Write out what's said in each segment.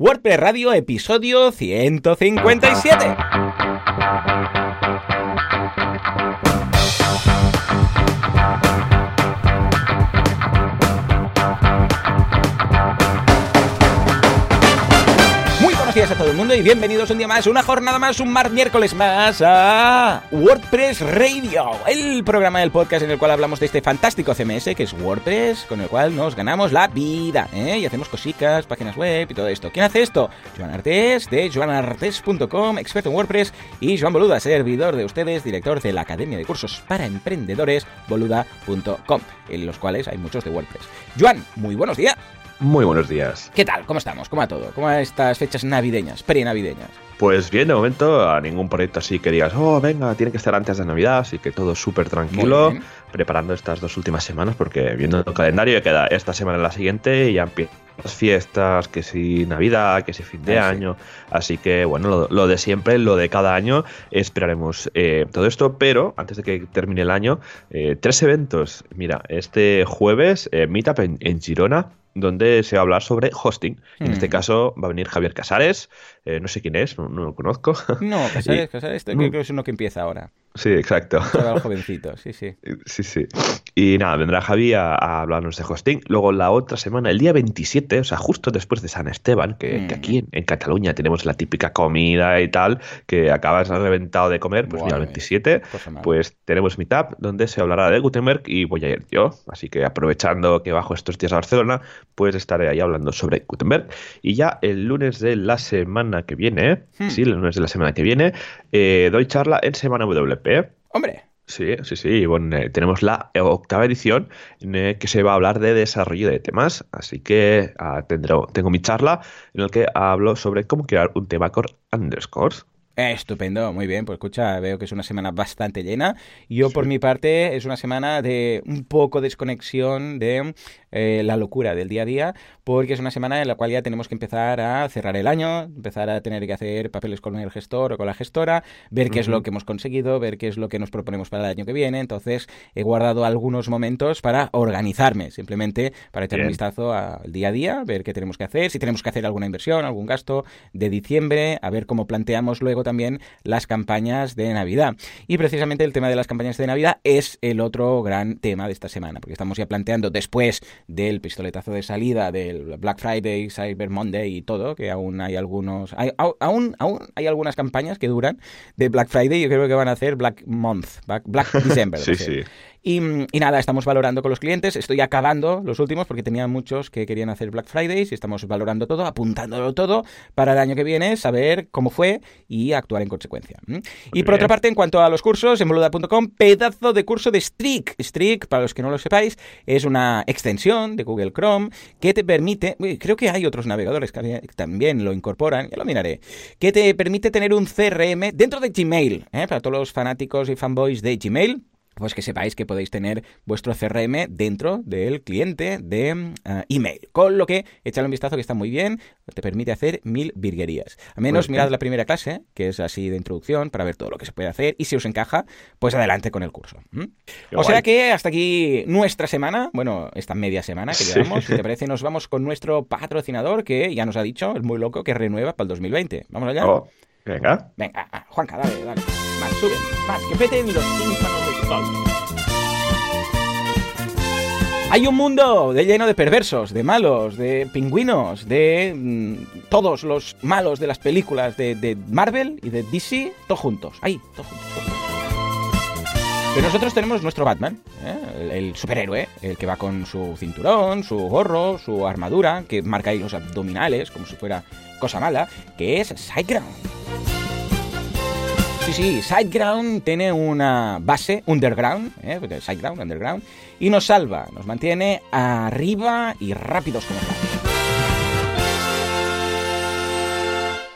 WordPress Radio, episodio 157. Y bienvenidos un día más, una jornada más, un mar miércoles más a WordPress Radio, el programa del podcast en el cual hablamos de este fantástico CMS que es WordPress, con el cual nos ganamos la vida ¿eh? y hacemos cositas, páginas web y todo esto. ¿Quién hace esto? Joan Artés de joanartés.com, experto en WordPress, y Joan Boluda, servidor de ustedes, director de la Academia de Cursos para Emprendedores, boluda.com, en los cuales hay muchos de WordPress. Joan, muy buenos días. Muy buenos días. ¿Qué tal? ¿Cómo estamos? ¿Cómo va todo? ¿Cómo van estas fechas navideñas, pre-navideñas? Pues bien, de momento a ningún proyecto así que digas, oh, venga, tiene que estar antes de Navidad, así que todo súper tranquilo, preparando estas dos últimas semanas, porque viendo el calendario ya queda esta semana y la siguiente y ya empiezan las fiestas, que si Navidad, que si fin de Ah, sí. año, así que bueno, lo, lo de siempre, lo de cada año, esperaremos eh, todo esto, pero antes de que termine el año, eh, tres eventos, mira, este jueves, eh, Meetup en, en Girona, donde se va a hablar sobre hosting. En Mm. este caso va a venir Javier Casares, eh, no sé quién es, no, no lo conozco. No, Casares, Casares, Mm. creo que es uno que empieza ahora. Sí, exacto. Jovencito, sí, sí. Sí, sí. Y nada, vendrá Javi a, a hablarnos de hosting. Luego la otra semana, el día 27, o sea, justo después de San Esteban, que, Mm. que aquí en, en Cataluña tenemos la típica comida y tal, que acabas reventado de comer, pues mira, el Buah, 27, cosa mala. pues tenemos Meetup, donde se hablará de Gutenberg y voy a ir yo. Así que aprovechando que bajo estos días a Barcelona, pues estaré ahí hablando sobre Gutenberg. Y ya el lunes de la semana que viene, Hmm. sí, el lunes de la semana que viene, eh, doy charla en Semana Hombre, Sí, sí, sí. Bueno, eh, tenemos la octava edición en eh, que se va a hablar de desarrollo de temas. Así que ah, tendré- tengo mi charla en la que hablo sobre cómo crear un tema con underscores. eh, estupendo, muy bien. Pues escucha, veo que es una semana bastante llena. Yo, por mi parte, es una semana de un poco desconexión de eh, la locura del día a día, porque es una semana en la cual ya tenemos que empezar a cerrar el año, empezar a tener que hacer papeles con el gestor o con la gestora, ver qué es lo que hemos conseguido, ver qué es lo que nos proponemos para el año que viene. Entonces, he guardado algunos momentos para organizarme, simplemente para echar un vistazo al día a día, ver qué tenemos que hacer, si tenemos que hacer alguna inversión, algún gasto de diciembre, a ver cómo planteamos luego también las campañas de Navidad. Y precisamente el tema de las campañas de Navidad es el otro gran tema de esta semana, porque estamos ya planteando después del pistoletazo de salida del Black Friday, Cyber Monday y todo, que aún hay algunos, hay- aún, aún hay algunas campañas que duran de Black Friday, yo creo que van a hacer Black Month, Black, Black December. Sí, sí. Y, y nada, estamos valorando con los clientes. Estoy acabando los últimos porque tenía muchos que querían hacer Black Fridays y estamos valorando todo, apuntándolo todo para el año que viene, saber cómo fue y actuar en consecuencia. Y por otra parte, en cuanto a los cursos, en boluda.com, pedazo de curso de Streak. Streak, para los que no lo sepáis, es una extensión de Google Chrome que te permite, uy, creo que hay otros navegadores que también lo incorporan, ya lo miraré, que te permite tener un CRM dentro de Gmail, ¿eh? para todos los fanáticos y fanboys de Gmail. Pues que sepáis que podéis tener vuestro CRM dentro del cliente de eh, email. Con lo que, échale un vistazo que está muy bien, te permite hacer mil virguerías. A menos bien. mirad la primera clase, que es así de introducción, para ver todo lo que se puede hacer. Y si os encaja, pues adelante con el curso. O sea que hasta aquí nuestra semana, bueno, esta media semana que Sí. llevamos. Si te parece, nos vamos con nuestro patrocinador, que ya nos ha dicho, es muy loco, que renueva para el 2020. ¿Vamos allá? Oh, venga. Venga, ah, Juanca, dale, dale. Más, sube, más, que peten los tímpanos Hay un mundo lleno de perversos, de malos, de pingüinos, de mm, todos los malos de las películas de, Marvel y de DC, todos juntos. Ahí, todos juntos. Pero nosotros tenemos nuestro Batman, ¿eh? el, el superhéroe, el que va con su cinturón, su gorro, su armadura, que marca ahí los abdominales como si fuera cosa mala, que es Sideground. Sí, sí, Sideground tiene una base underground, ¿eh? Sideground, underground, y nos salva, nos mantiene arriba y rápidos como flash.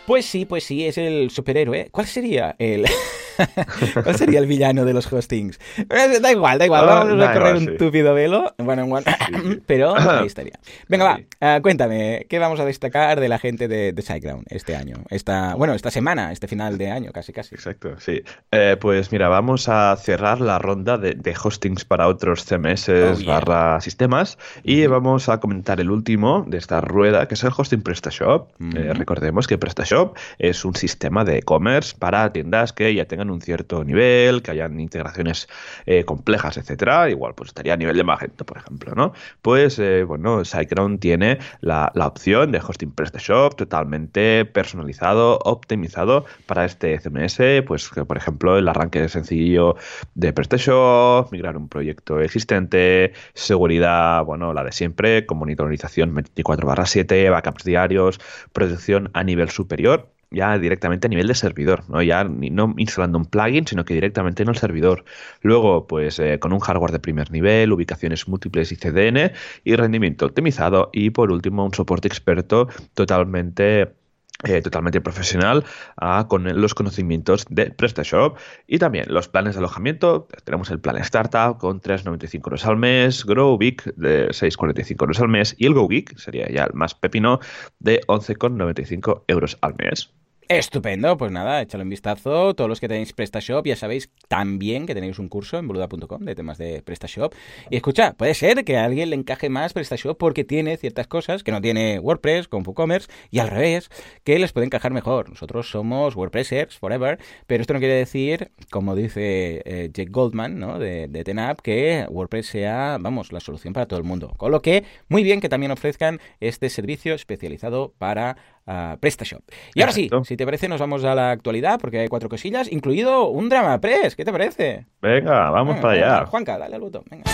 Pues sí, pues sí, es el superhéroe. ¿Cuál sería el, ¿Cuál sería el villano de los hostings? Eh, da igual, da igual. Vamos a correr un tupido velo. Bueno, bueno. pero ahí estaría. Venga, va. Ah, cuéntame, ¿qué vamos a destacar de la gente de, de SiteGround este año? Esta, bueno, esta semana, este final de año, casi, casi. Exacto, sí. Eh, pues mira, vamos a cerrar la ronda de, hostings para otros CMS oh, barra sistemas y vamos a comentar el último de esta rueda, que es el hosting PrestaShop. Eh, recordemos que PrestaShop es un sistema de e-commerce para tiendas que ya tengan un cierto nivel, que hayan integraciones eh, complejas, etcétera. Igual, pues estaría a nivel de Magento, por ejemplo, ¿no? Pues, bueno, SiteGround tiene la, la opción de hosting PrestaShop totalmente personalizado, optimizado para este CMS, pues que por ejemplo el arranque sencillo de PrestaShop, migrar un proyecto existente, seguridad, bueno, la de siempre, con monitorización 24/7, backups diarios, producción a nivel superior ya directamente a nivel de servidor, ¿no? Ya no instalando un plugin, sino que directamente en el servidor. Luego, pues eh, con un hardware de primer nivel, ubicaciones múltiples y CDN y rendimiento optimizado. Y por último, un soporte experto totalmente eh, totalmente profesional ah, con los conocimientos de PrestaShop y también los planes de alojamiento. Tenemos el plan Startup con 3,95 euros al mes, Grow de 6,45 euros al mes y el Go sería ya el más pepino de 11,95 euros al mes. Estupendo, pues nada, échale un vistazo. Todos los que tenéis PrestaShop, ya sabéis también que tenéis un curso en boluda.com de temas de PrestaShop. Y escucha, puede ser que a alguien le encaje más PrestaShop porque tiene ciertas cosas que no tiene WordPress con WooCommerce y al revés, que les puede encajar mejor. Nosotros somos WordPressers forever, pero esto no quiere decir, como dice eh, Jake Goldman ¿no? de, de Tenap, que WordPress sea, vamos, la solución para todo el mundo. Con lo que, muy bien que también ofrezcan este servicio especializado para uh, PrestaShop. Y ahora sí, si te parece, nos vamos a la actualidad porque hay cuatro cosillas, incluido un drama press. ¿Qué te parece? Venga, vamos para allá. Juanca, dale al botón. Venga.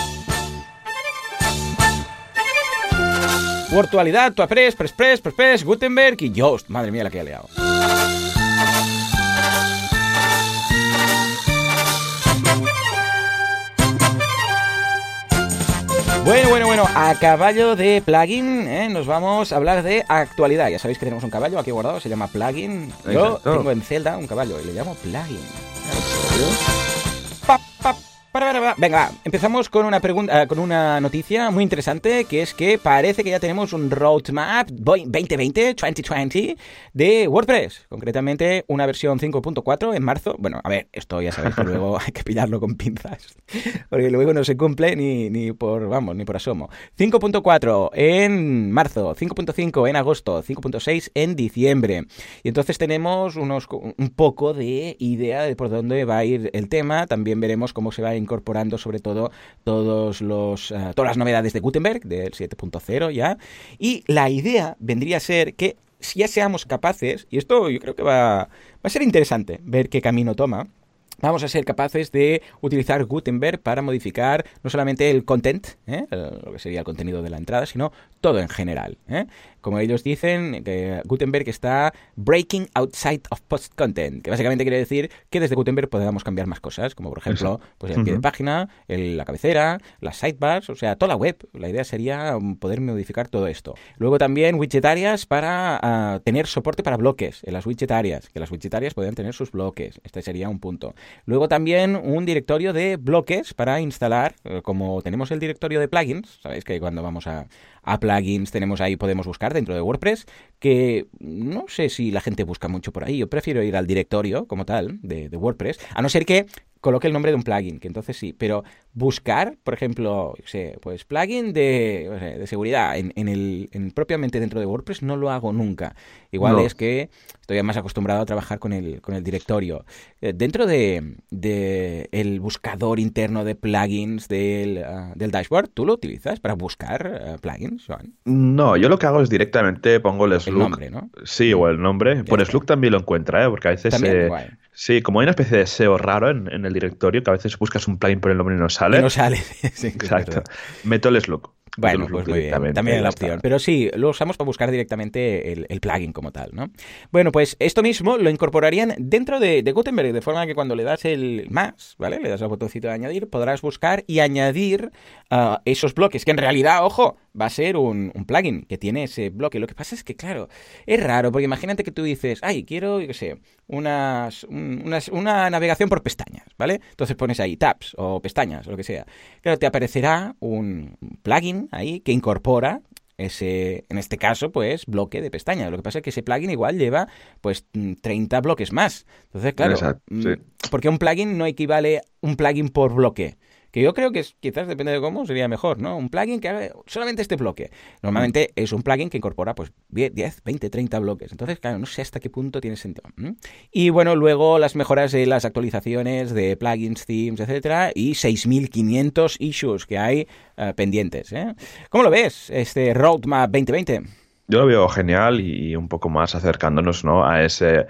Virtualidad, Press, Press Press, Press Press, Gutenberg y Yoast. Madre mía la que ha liado. Bueno, bueno, bueno, a caballo de plugin, ¿eh? nos vamos a hablar de actualidad. Ya sabéis que tenemos un caballo aquí guardado, se llama plugin. Yo tengo en Zelda un caballo y le llamo plugin. Pap, pap, Venga, empezamos con una pregunta, eh, con una noticia muy interesante, que es que parece que ya tenemos un roadmap 2020, 2020 de WordPress, concretamente una versión 5.4 en marzo. Bueno, a ver, esto ya sabéis que luego hay que pillarlo con pinzas, porque luego no se cumple ni, ni por, vamos, ni por asomo. 5.4 en marzo, 5.5 en agosto, 5.6 en diciembre. Y entonces tenemos unos, un poco de idea de por dónde va a ir el tema. También veremos cómo se va a incorporando sobre todo todos los, eh, todas las novedades de Gutenberg, del 7.0 ya. Y la idea vendría a ser que si ya seamos capaces, y esto yo creo que va, va a ser interesante ver qué camino toma, vamos a ser capaces de utilizar Gutenberg para modificar no solamente el content, ¿eh? lo que sería el contenido de la entrada, sino todo en general. ¿eh? Como ellos dicen, que Gutenberg está breaking outside of post content, que básicamente quiere decir que desde Gutenberg podamos cambiar más cosas, como por ejemplo pues el pie de página, la cabecera, las sidebars, o sea, toda la web. La idea sería um, poder modificar todo esto. Luego también widget áreas para ah, tener soporte para bloques en las widget áreas, que las widget áreas puedan tener sus bloques. Este sería un punto. Luego también un directorio de bloques para instalar, eh, como tenemos el directorio de plugins, sabéis que cuando vamos a, a plugins tenemos ahí, podemos buscar dentro de WordPress, que no sé si la gente busca mucho por ahí. Yo prefiero ir al directorio como tal de, de WordPress, a no ser que coloque el nombre de un plugin, que entonces sí, pero buscar, por ejemplo, sé, pues plugin de, de seguridad en, en, el, en propiamente dentro de WordPress no lo hago nunca. Igual es que estoy más acostumbrado a trabajar con el, con el directorio. Eh, dentro de, de, el buscador interno de plugins del, uh, del dashboard, ¿tú lo utilizas para buscar uh, plugins, Joan? No, yo lo que hago es directamente pongo el. El nombre, ¿no? Sí, o el nombre. Por slug también lo encuentra, ¿eh? porque a veces... Eh, sí, como hay una especie de SEO raro en, en, el directorio, que a veces buscas un plugin por el nombre y no sale. Y no sale. sí, Exacto. Meto el slug. Bueno, pues muy bien, también la opción. Pero sí, lo usamos para buscar directamente el, plugin como tal, ¿no? Bueno, pues esto mismo lo incorporarían dentro de, Gutenberg, de forma que cuando le das el más, ¿vale? Le das al botoncito de añadir, podrás buscar y añadir ah, esos bloques, que en realidad, ojo, va a ser un, plugin que tiene ese bloque. Lo que pasa es que, claro, es raro, porque imagínate que tú dices, ay, quiero, yo qué sé, unas, una navegación por pestañas, ¿vale? Entonces pones ahí tabs o pestañas o lo que sea. Claro, te aparecerá un plugin ahí que incorpora ese, en este caso, pues, bloque de pestañas. Lo que pasa es que ese plugin igual lleva, pues, 30 bloques más. Entonces, claro, mm, porque un plugin no equivale un plugin por bloque que yo creo que quizás depende de cómo sería mejor, ¿no? Un plugin que haga solamente este bloque. Normalmente es un plugin que incorpora pues 10, 20, 30 bloques. Entonces, claro, no sé hasta qué punto tiene sentido. Y bueno, luego las mejoras de las actualizaciones de plugins, themes, etcétera, y 6500 issues que hay eh, pendientes. ¿eh? ¿Cómo lo ves, este Roadmap 2020? Yo lo veo genial y un poco más acercándonos ¿no? a ese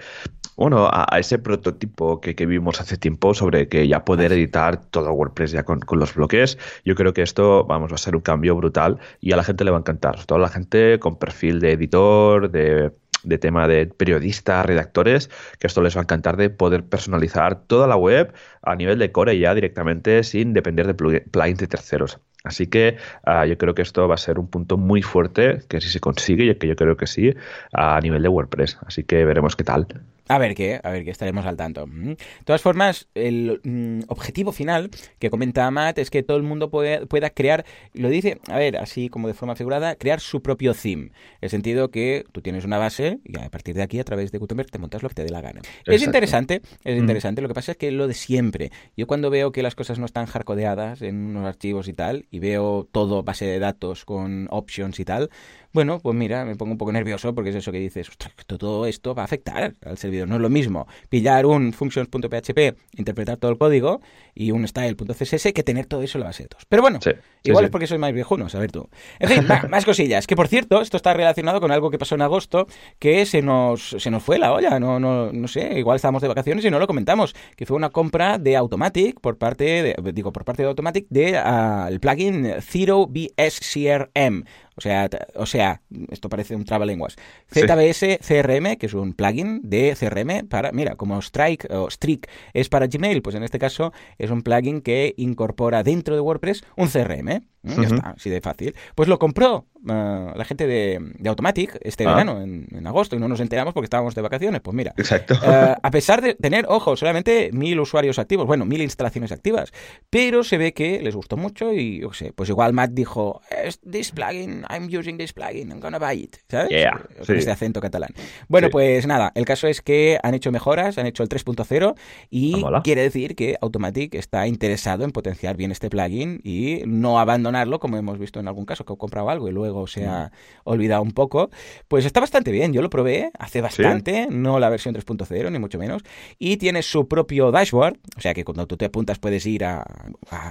bueno, a, ese prototipo que, vimos hace tiempo sobre que ya poder editar todo WordPress ya con, los bloques, yo creo que esto, vamos, va a ser un cambio brutal y a la gente le va a encantar, sobre todo a la gente con perfil de editor, de de tema de periodistas, redactores, que esto les va a encantar de poder personalizar toda la web a nivel de core ya directamente sin depender de plugins de terceros. Así que ah, yo creo que esto va a ser un punto muy fuerte, que si se consigue, y que yo creo que sí, a nivel de WordPress. Así que veremos qué tal. A ver qué, a ver qué estaremos al tanto. De todas formas, el mm, objetivo final que comenta Matt es que todo el mundo pueda crear, lo dice, a ver, así como de forma figurada, crear su propio theme. En el sentido que tú tienes una base y a partir de aquí, a través de Gutenberg, te montas lo que te dé la gana. Es interesante, es interesante. Lo que pasa es que lo de siempre. Yo cuando veo que las cosas no están hardcodeadas en unos archivos y tal, y veo todo base de datos con options y tal, bueno, pues mira, me pongo un poco nervioso porque es eso que dices, ostras, todo esto va a afectar al servidor. No es lo mismo pillar un functions.php, interpretar todo el código y un style.css que tener todo eso en la base de datos. Pero bueno, igual es porque soy más viejuno, a ver tú. En fin, más cosillas. Que por cierto, esto está relacionado con algo que pasó en agosto, que se nos, se nos fue la olla. No, no, no sé, igual estábamos de vacaciones y no lo comentamos. Que fue una compra de Automatic por parte de, digo, por parte de Automatic de ah, el plugin Zero BSCRM. O sea, o sea, esto parece un trabalenguas. ZBS CRM, que es un plugin de CRM para, mira, como Strike o Streak es para Gmail, pues en este caso es un plugin que incorpora dentro de WordPress un CRM. Ya está, así de fácil. Pues lo compró uh, la gente de, de Automatic este ah. verano, en, agosto, y no nos enteramos porque estábamos de vacaciones. Pues mira, Exacto. Uh, a pesar de tener, ojo, solamente mil usuarios activos, bueno, mil instalaciones activas, pero se ve que les gustó mucho y, yo sé, pues igual Matt dijo, this plugin, I'm using this plugin, I'm gonna buy it, ¿sabes? Yeah, este acento catalán. Bueno, pues nada, el caso es que han hecho mejoras, han hecho el 3.0 y ah, quiere decir que Automatic está interesado en potenciar bien este plugin y no abandonarlo como hemos visto en algún caso, que ha comprado algo y luego se ha olvidado un poco, pues está bastante bien. Yo lo probé hace bastante, no la versión 3.0, ni mucho menos, y tiene su propio dashboard, o sea que cuando tú te apuntas puedes ir a,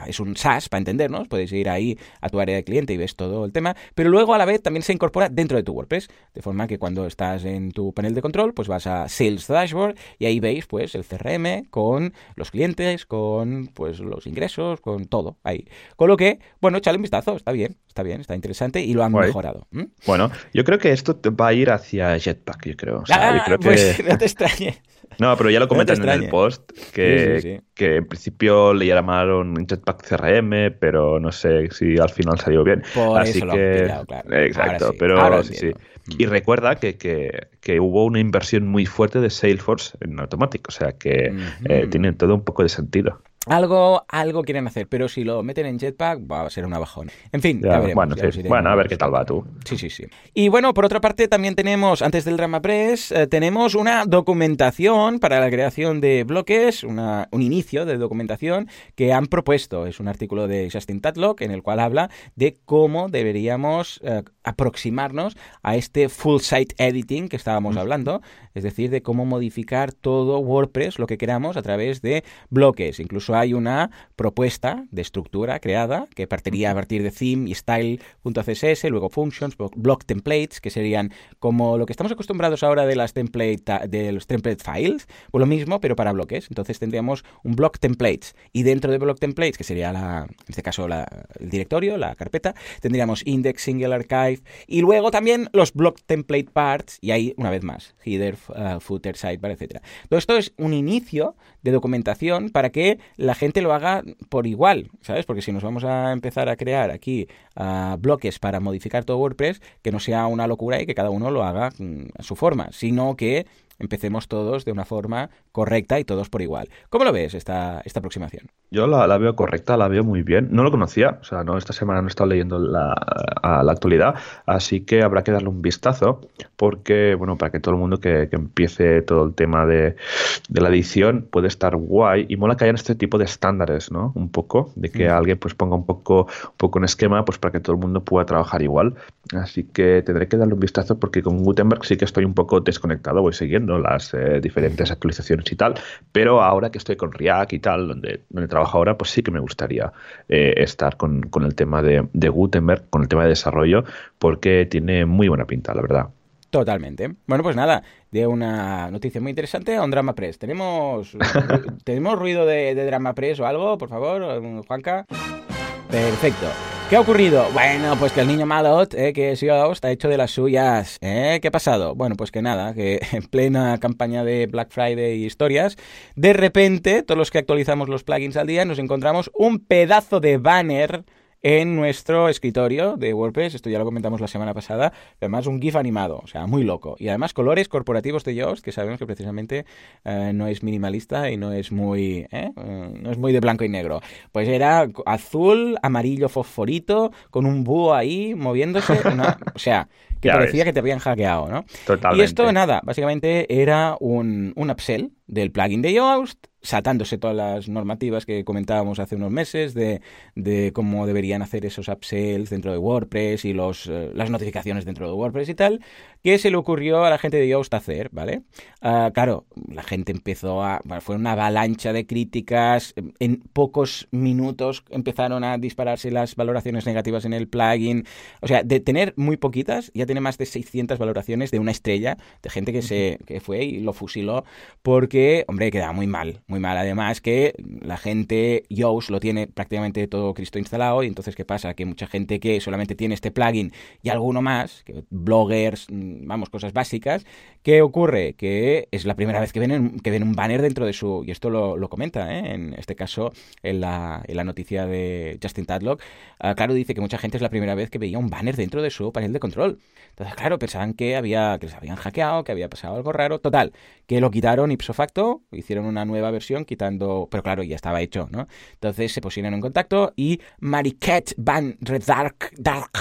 es un SaaS para entendernos, puedes ir ahí a tu área de cliente y ves todo el tema, pero luego a la vez también se incorpora dentro de tu WordPress, de forma que cuando estás en tu panel de control, pues vas a Sales Dashboard y ahí veis pues el CRM con los clientes, con pues los ingresos, con todo ahí. Con lo que, bueno, un vistazo, está bien, está bien, está interesante y lo han mejorado. Bueno, yo creo que esto va a ir hacia Jetpack, yo creo. ah, pues no te extrañe. No, pero ya lo comentan en el post que, que en principio le llamaron Jetpack CRM, pero no sé si al final salió bien. Así que. Exacto, pero sí, Y recuerda que, que, hubo una inversión muy fuerte de Salesforce en Automatic, o sea que eh, tiene todo un poco de sentido. Algo, algo quieren hacer, pero si lo meten en Jetpack va a ser una bajón. En fin, bueno, bueno, a ver qué tal va tú. Sí, sí, sí. Y bueno, por otra parte, también tenemos, antes del Drama Press, eh, tenemos una documentación para la creación de bloques, una, un inicio de documentación que han propuesto. Es un artículo de Justin Tatlock en el cual habla de cómo deberíamos eh, aproximarnos a este full site editing que estábamos hablando, es decir, de cómo modificar todo WordPress, lo que queramos, a través de bloques. Incluso hay una propuesta de estructura creada que partiría a partir de theme y style.css, luego functions, block templates, que serían como lo que estamos acostumbrados ahora de las template de los template files, pues lo mismo, pero para bloques. Entonces tendríamos un block templates y dentro de block templates, que sería la, en este caso la, el directorio, la carpeta, tendríamos index, single archive y luego también los block template parts y ahí una vez más, header, uh, footer, sidebar, etcétera. Todo esto es un inicio de documentación para que la gente lo haga por igual, ¿sabes? Porque si nos vamos a empezar a crear aquí bloques para modificar todo WordPress, que no sea una locura y que cada uno lo haga mm, a su forma, sino que empecemos todos de una forma correcta y todos por igual. ¿Cómo lo ves esta, esta aproximación? Yo la, veo correcta, la veo muy bien. No lo conocía, o sea, no esta semana no he estado leyendo la, la actualidad, así que habrá que darle un vistazo porque, bueno, para que todo el mundo que, empiece todo el tema de, de, la edición puede estar guay y mola que hayan este tipo de estándares, ¿no? Un poco, de que alguien pues ponga un poco, un poco un esquema pues para que todo el mundo pueda trabajar igual. Así que tendré que darle un vistazo porque con Gutenberg sí que estoy un poco desconectado, voy siguiendo las eh, diferentes actualizaciones y tal, pero ahora que estoy con React y tal, donde, donde trabajo ahora, pues sí que me gustaría eh, estar con, con, el tema de, de Gutenberg, con el tema de desarrollo, porque tiene muy buena pinta, la verdad. Totalmente. Bueno, pues nada, de una noticia muy interesante a un Drama Press. ¿Tenemos, ¿tenemos ruido de, de Drama Press o algo, por favor, Juanca? Perfecto. ¿Qué ha ocurrido? Bueno, pues que el niño Malot, eh, que es Yoast, ha hecho de las suyas. ¿eh? ¿Qué ha pasado? Bueno, pues que nada, que en plena campaña de Black Friday y historias, de repente, todos los que actualizamos los plugins al día, nos encontramos un pedazo de banner en nuestro escritorio de WordPress. Esto ya lo comentamos la semana pasada. Además, un GIF animado, o sea, muy loco. Y además, colores corporativos de Yoast, que sabemos que precisamente eh, no es minimalista y no es muy ¿eh? Eh, no es muy de blanco y negro. Pues era azul, amarillo fosforito, con un búho ahí moviéndose. o sea, que parecía que te habían hackeado, ¿no? Totalmente. Y esto, nada, básicamente era un, un upsell del plugin de Yoast saltándose todas las normativas que comentábamos hace unos meses de, de cómo deberían hacer esos upsells dentro de WordPress y los, eh, las notificaciones dentro de WordPress y tal, que se le ocurrió a la gente de Yoast hacer, ¿vale? Uh, claro, la gente empezó a... Bueno, fue una avalancha de críticas, en pocos minutos empezaron a dispararse las valoraciones negativas en el plugin, o sea, de tener muy poquitas, ya tiene más de 600 valoraciones de una estrella, de gente que, se, que fue y lo fusiló, porque, hombre, quedaba muy mal muy mal. Además que la gente, Yoast lo tiene prácticamente todo Cristo instalado y entonces ¿qué pasa? Que mucha gente que solamente tiene este plugin y alguno más, que bloggers, vamos, cosas básicas, ¿qué ocurre? Que es la primera vez que ven, que ven un banner dentro de su... Y esto lo, comenta, ¿eh? en este caso, en la, en la noticia de Justin Tadlock. Ah, claro, dice que mucha gente es la primera vez que veía un banner dentro de su panel de control. Entonces, claro, pensaban que, había, que les habían hackeado, que había pasado algo raro. Total, que lo quitaron ipso facto, hicieron una nueva versión quitando, pero claro, ya estaba hecho, ¿no? Entonces se pusieron en contacto y Mariquette Van Redark Dark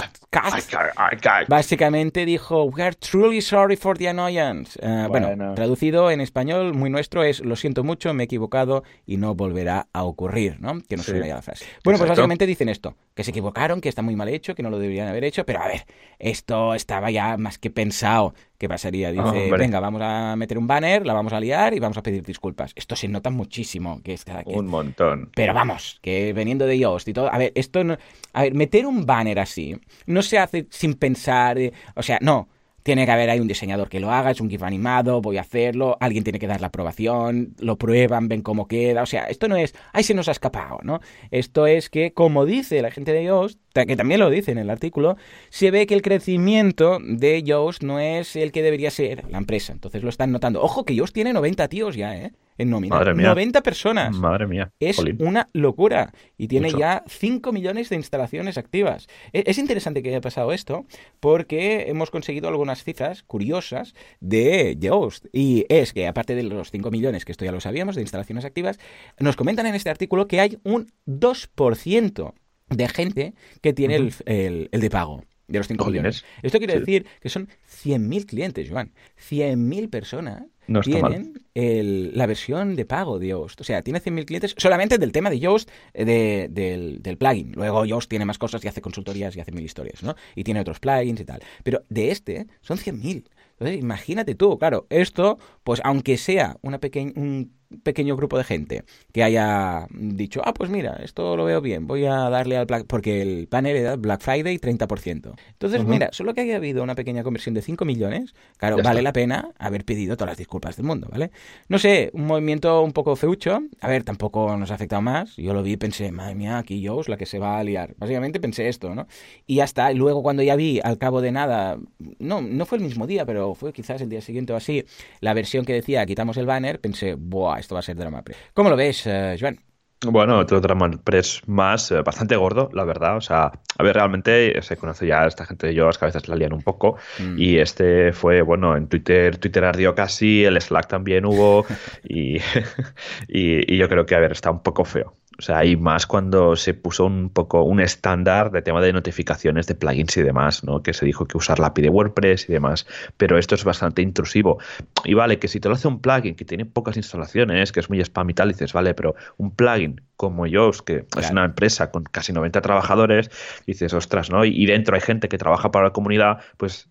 básicamente dijo, We are truly sorry for the annoyance. Eh, bueno. traducido en español, muy nuestro, es Lo siento mucho, me he equivocado y no volverá a ocurrir, ¿no? Que no suena ya la frase. Bueno, pues básicamente dicen esto, que se equivocaron, que está muy mal hecho, que no lo deberían haber hecho, pero a ver, esto estaba ya más que pensado. ¿Qué pasaría? Dice, venga, vamos a meter un banner, la vamos a liar y vamos a pedir disculpas. Esto se nota muchísimo. Que, que un montón. Pero vamos, que veniendo de Yoast y todo. A ver, esto no. A ver, meter un banner así no se hace sin pensar. Eh, o sea, no tiene que haber ahí un diseñador que lo haga, es un GIF animado, voy a hacerlo, alguien tiene que dar la aprobación, lo prueban, ven cómo queda, o sea, esto no es, ay, se nos ha escapado, ¿no? Esto es que, como dice la gente de Yoast, que también lo dice en el artículo, se ve que el crecimiento de Yoast no es el que debería ser la empresa, entonces lo están notando. Ojo que Yoast tiene 90 tíos ya, ¿eh? En nómina. Madre mía. 90 personas. Madre mía. Es una locura. Y tiene ya 5 millones de instalaciones activas. E-, es interesante que haya pasado esto porque hemos conseguido algunas cifras curiosas de Yoast. Y es que, aparte de los 5 millones, que esto ya lo sabíamos, de instalaciones activas, nos comentan en este artículo que hay un 2% de gente que tiene el, el de pago de los 5 millones. Esto quiere decir que son 100.000 clientes, Joan. 100.000 personas tienen la versión de pago de Yoast. O sea, tiene 100.000 clientes solamente del tema de Yoast, eh, del, plugin. Luego Yoast tiene más cosas y hace consultorías y hace mil historias, ¿no? Y tiene otros plugins y tal. Pero de este son 100.000. Entonces, imagínate tú, claro, esto, pues aunque sea una pequeña, un pequeño grupo de gente que haya dicho, ah, pues mira, esto lo veo bien, voy a darle al Black, porque el panel era Black Friday 30%. Entonces, mira, solo que haya habido una pequeña conversión de 5 millones, claro, vale la pena haber pedido todas las disculpas del mundo, ¿vale? No sé, un movimiento un poco feucho, a ver, tampoco nos ha afectado más, yo lo vi y pensé, madre mía, aquí yo la que se va a liar. Básicamente pensé esto, ¿no? Y ya está, y luego cuando ya vi al cabo de nada, no, no fue el mismo día, pero fue quizás el día siguiente o así, la versión que decía quitamos el banner, pensé, buah, esto va a ser drama. ¿Cómo lo ves, Joan? Bueno, otro drama press más, eh, bastante gordo, la verdad. O sea, a ver, realmente se conoce ya esta gente de que a veces la lían un poco. Mm. Y este fue, bueno, en Twitter, Twitter ardió casi, el Slack también hubo. y, y, y, yo creo que, a ver, está un poco feo. O sea, y más cuando se puso un poco un estándar de tema de notificaciones de plugins y demás, ¿no? Que se dijo que usar la API de WordPress y demás. Pero esto es bastante intrusivo. Y vale, que si te lo hace un plugin que tiene pocas instalaciones, que es muy spam y tal, dices, vale, pero un plugin como Yoast, que es una empresa con casi 90 trabajadores, dices, ostras, ¿no? Y dentro hay gente que trabaja para la comunidad, pues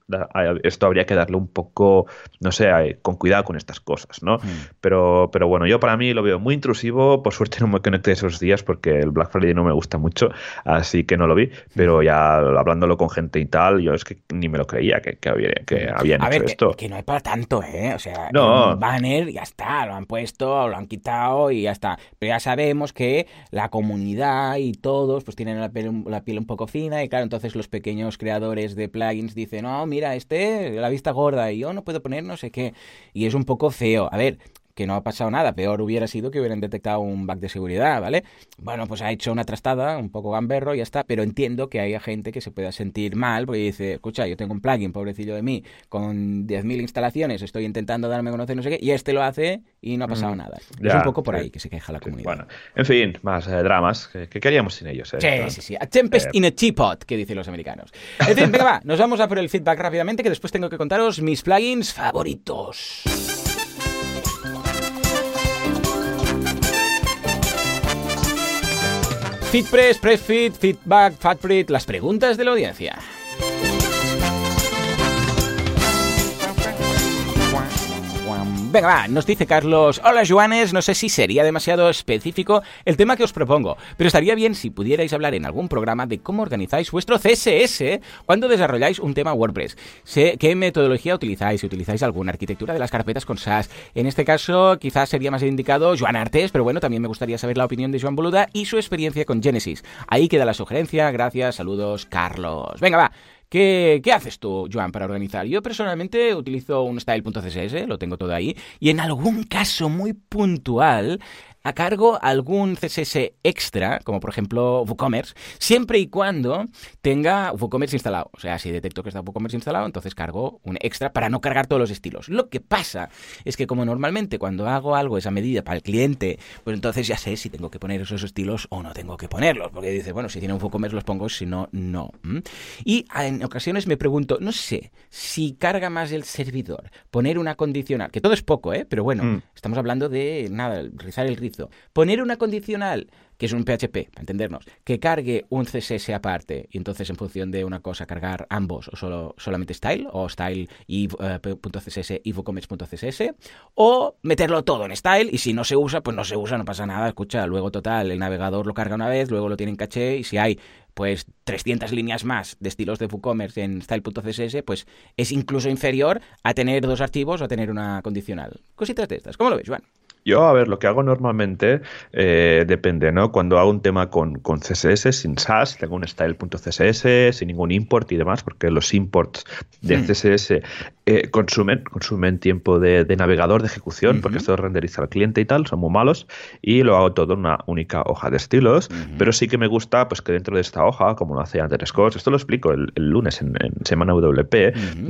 esto habría que darle un poco, no sé, con cuidado con estas cosas, ¿no? Mm. Pero, pero bueno, yo para mí lo veo muy intrusivo, por suerte no me conecté esos días porque el Black Friday no me gusta mucho, así que no lo vi, pero ya hablándolo con gente y tal, yo es que ni me lo creía que, que, había, que habían hecho esto. Que, no hay para tanto, ¿eh? O sea, no. un banner, ya está, lo han puesto, lo han quitado y ya está. Pero ya sabemos que la comunidad y todos pues tienen la piel, la piel un poco fina y claro, entonces los pequeños creadores de plugins dicen, no, mira, este, la vista gorda y yo no puedo poner no sé qué. Y es un poco feo. A ver, que no ha pasado nada. Peor hubiera sido que hubieran detectado un bug de seguridad, ¿vale? Bueno, pues ha hecho una trastada, un poco gamberro y ya está, pero entiendo que haya gente que se pueda sentir mal porque dice, escucha, yo tengo un plugin, pobrecillo de mí, con 10.000 instalaciones, estoy intentando darme a conocer no sé qué, y este lo hace y no ha pasado mm. nada. es un poco por ahí que se queja la comunidad. Bueno, en fin, más eh, dramas que, queríamos sin ellos. Eh, sí, sí, sí. A tempest eh. in a teapot, que dicen los americanos. En fin, venga, va, nos vamos a por el feedback rápidamente, que después tengo que contaros mis plugins favoritos. FitPress, PressFit, Feedback, FatPrit, las preguntas de la audiencia. Venga, va, nos dice Carlos. Hola, Joanes. No sé si sería demasiado específico el tema que os propongo, pero estaría bien si pudierais hablar en algún programa de cómo organizáis vuestro CSS cuando desarrolláis un tema WordPress. Sé qué metodología utilizáis, si utilizáis alguna arquitectura de las carpetas con SAS. En este caso, quizás sería más indicado Joan Artes, pero bueno, también me gustaría saber la opinión de Joan Boluda y su experiencia con Genesis. Ahí queda la sugerencia. Gracias, saludos, Carlos. Venga, va. ¿Qué, ¿Qué, haces tú, Joan, para organizar? Yo personalmente utilizo un style.css, lo tengo todo ahí, y en algún caso muy puntual a cargo algún CSS extra, como por ejemplo WooCommerce, siempre y cuando tenga WooCommerce instalado. O sea, si detecto que está WooCommerce instalado, entonces cargo un extra para no cargar todos los estilos. Lo que pasa es que como normalmente cuando hago algo esa medida para el cliente, pues entonces ya sé si tengo que poner esos estilos o no tengo que ponerlos, porque dice, bueno, si tiene un WooCommerce los pongo, si no, no. Y en ocasiones me pregunto, no sé, si carga más el servidor, poner una condicional, que todo es poco, ¿eh? Pero bueno, mm. estamos hablando de, nada, rizar el rizo Poner una condicional, que es un PHP, para entendernos, que cargue un CSS aparte y entonces en función de una cosa cargar ambos o solo, solamente style o style y .css y WooCommerce.css o meterlo todo en style y si no se usa, pues no se usa, no pasa nada, escucha, luego total, el navegador lo carga una vez, luego lo tiene en caché y si hay pues 300 líneas más de estilos de WooCommerce en style.css, pues es incluso inferior a tener dos archivos o a tener una condicional. Cositas de estas. ¿Cómo lo ves, Juan? Yo, a ver, lo que hago normalmente eh, depende, ¿no? Cuando hago un tema con, con CSS, sin SAS, tengo un style.css, sin ningún import y demás, porque los imports de hmm. CSS eh, consumen, consumen tiempo de, navegador, de ejecución, porque esto renderiza al cliente y tal, son muy malos, y lo hago todo en una única hoja de estilos, pero sí que me gusta pues que dentro de esta hoja, como lo hace Underscores, esto lo explico el, lunes en, Semana WP,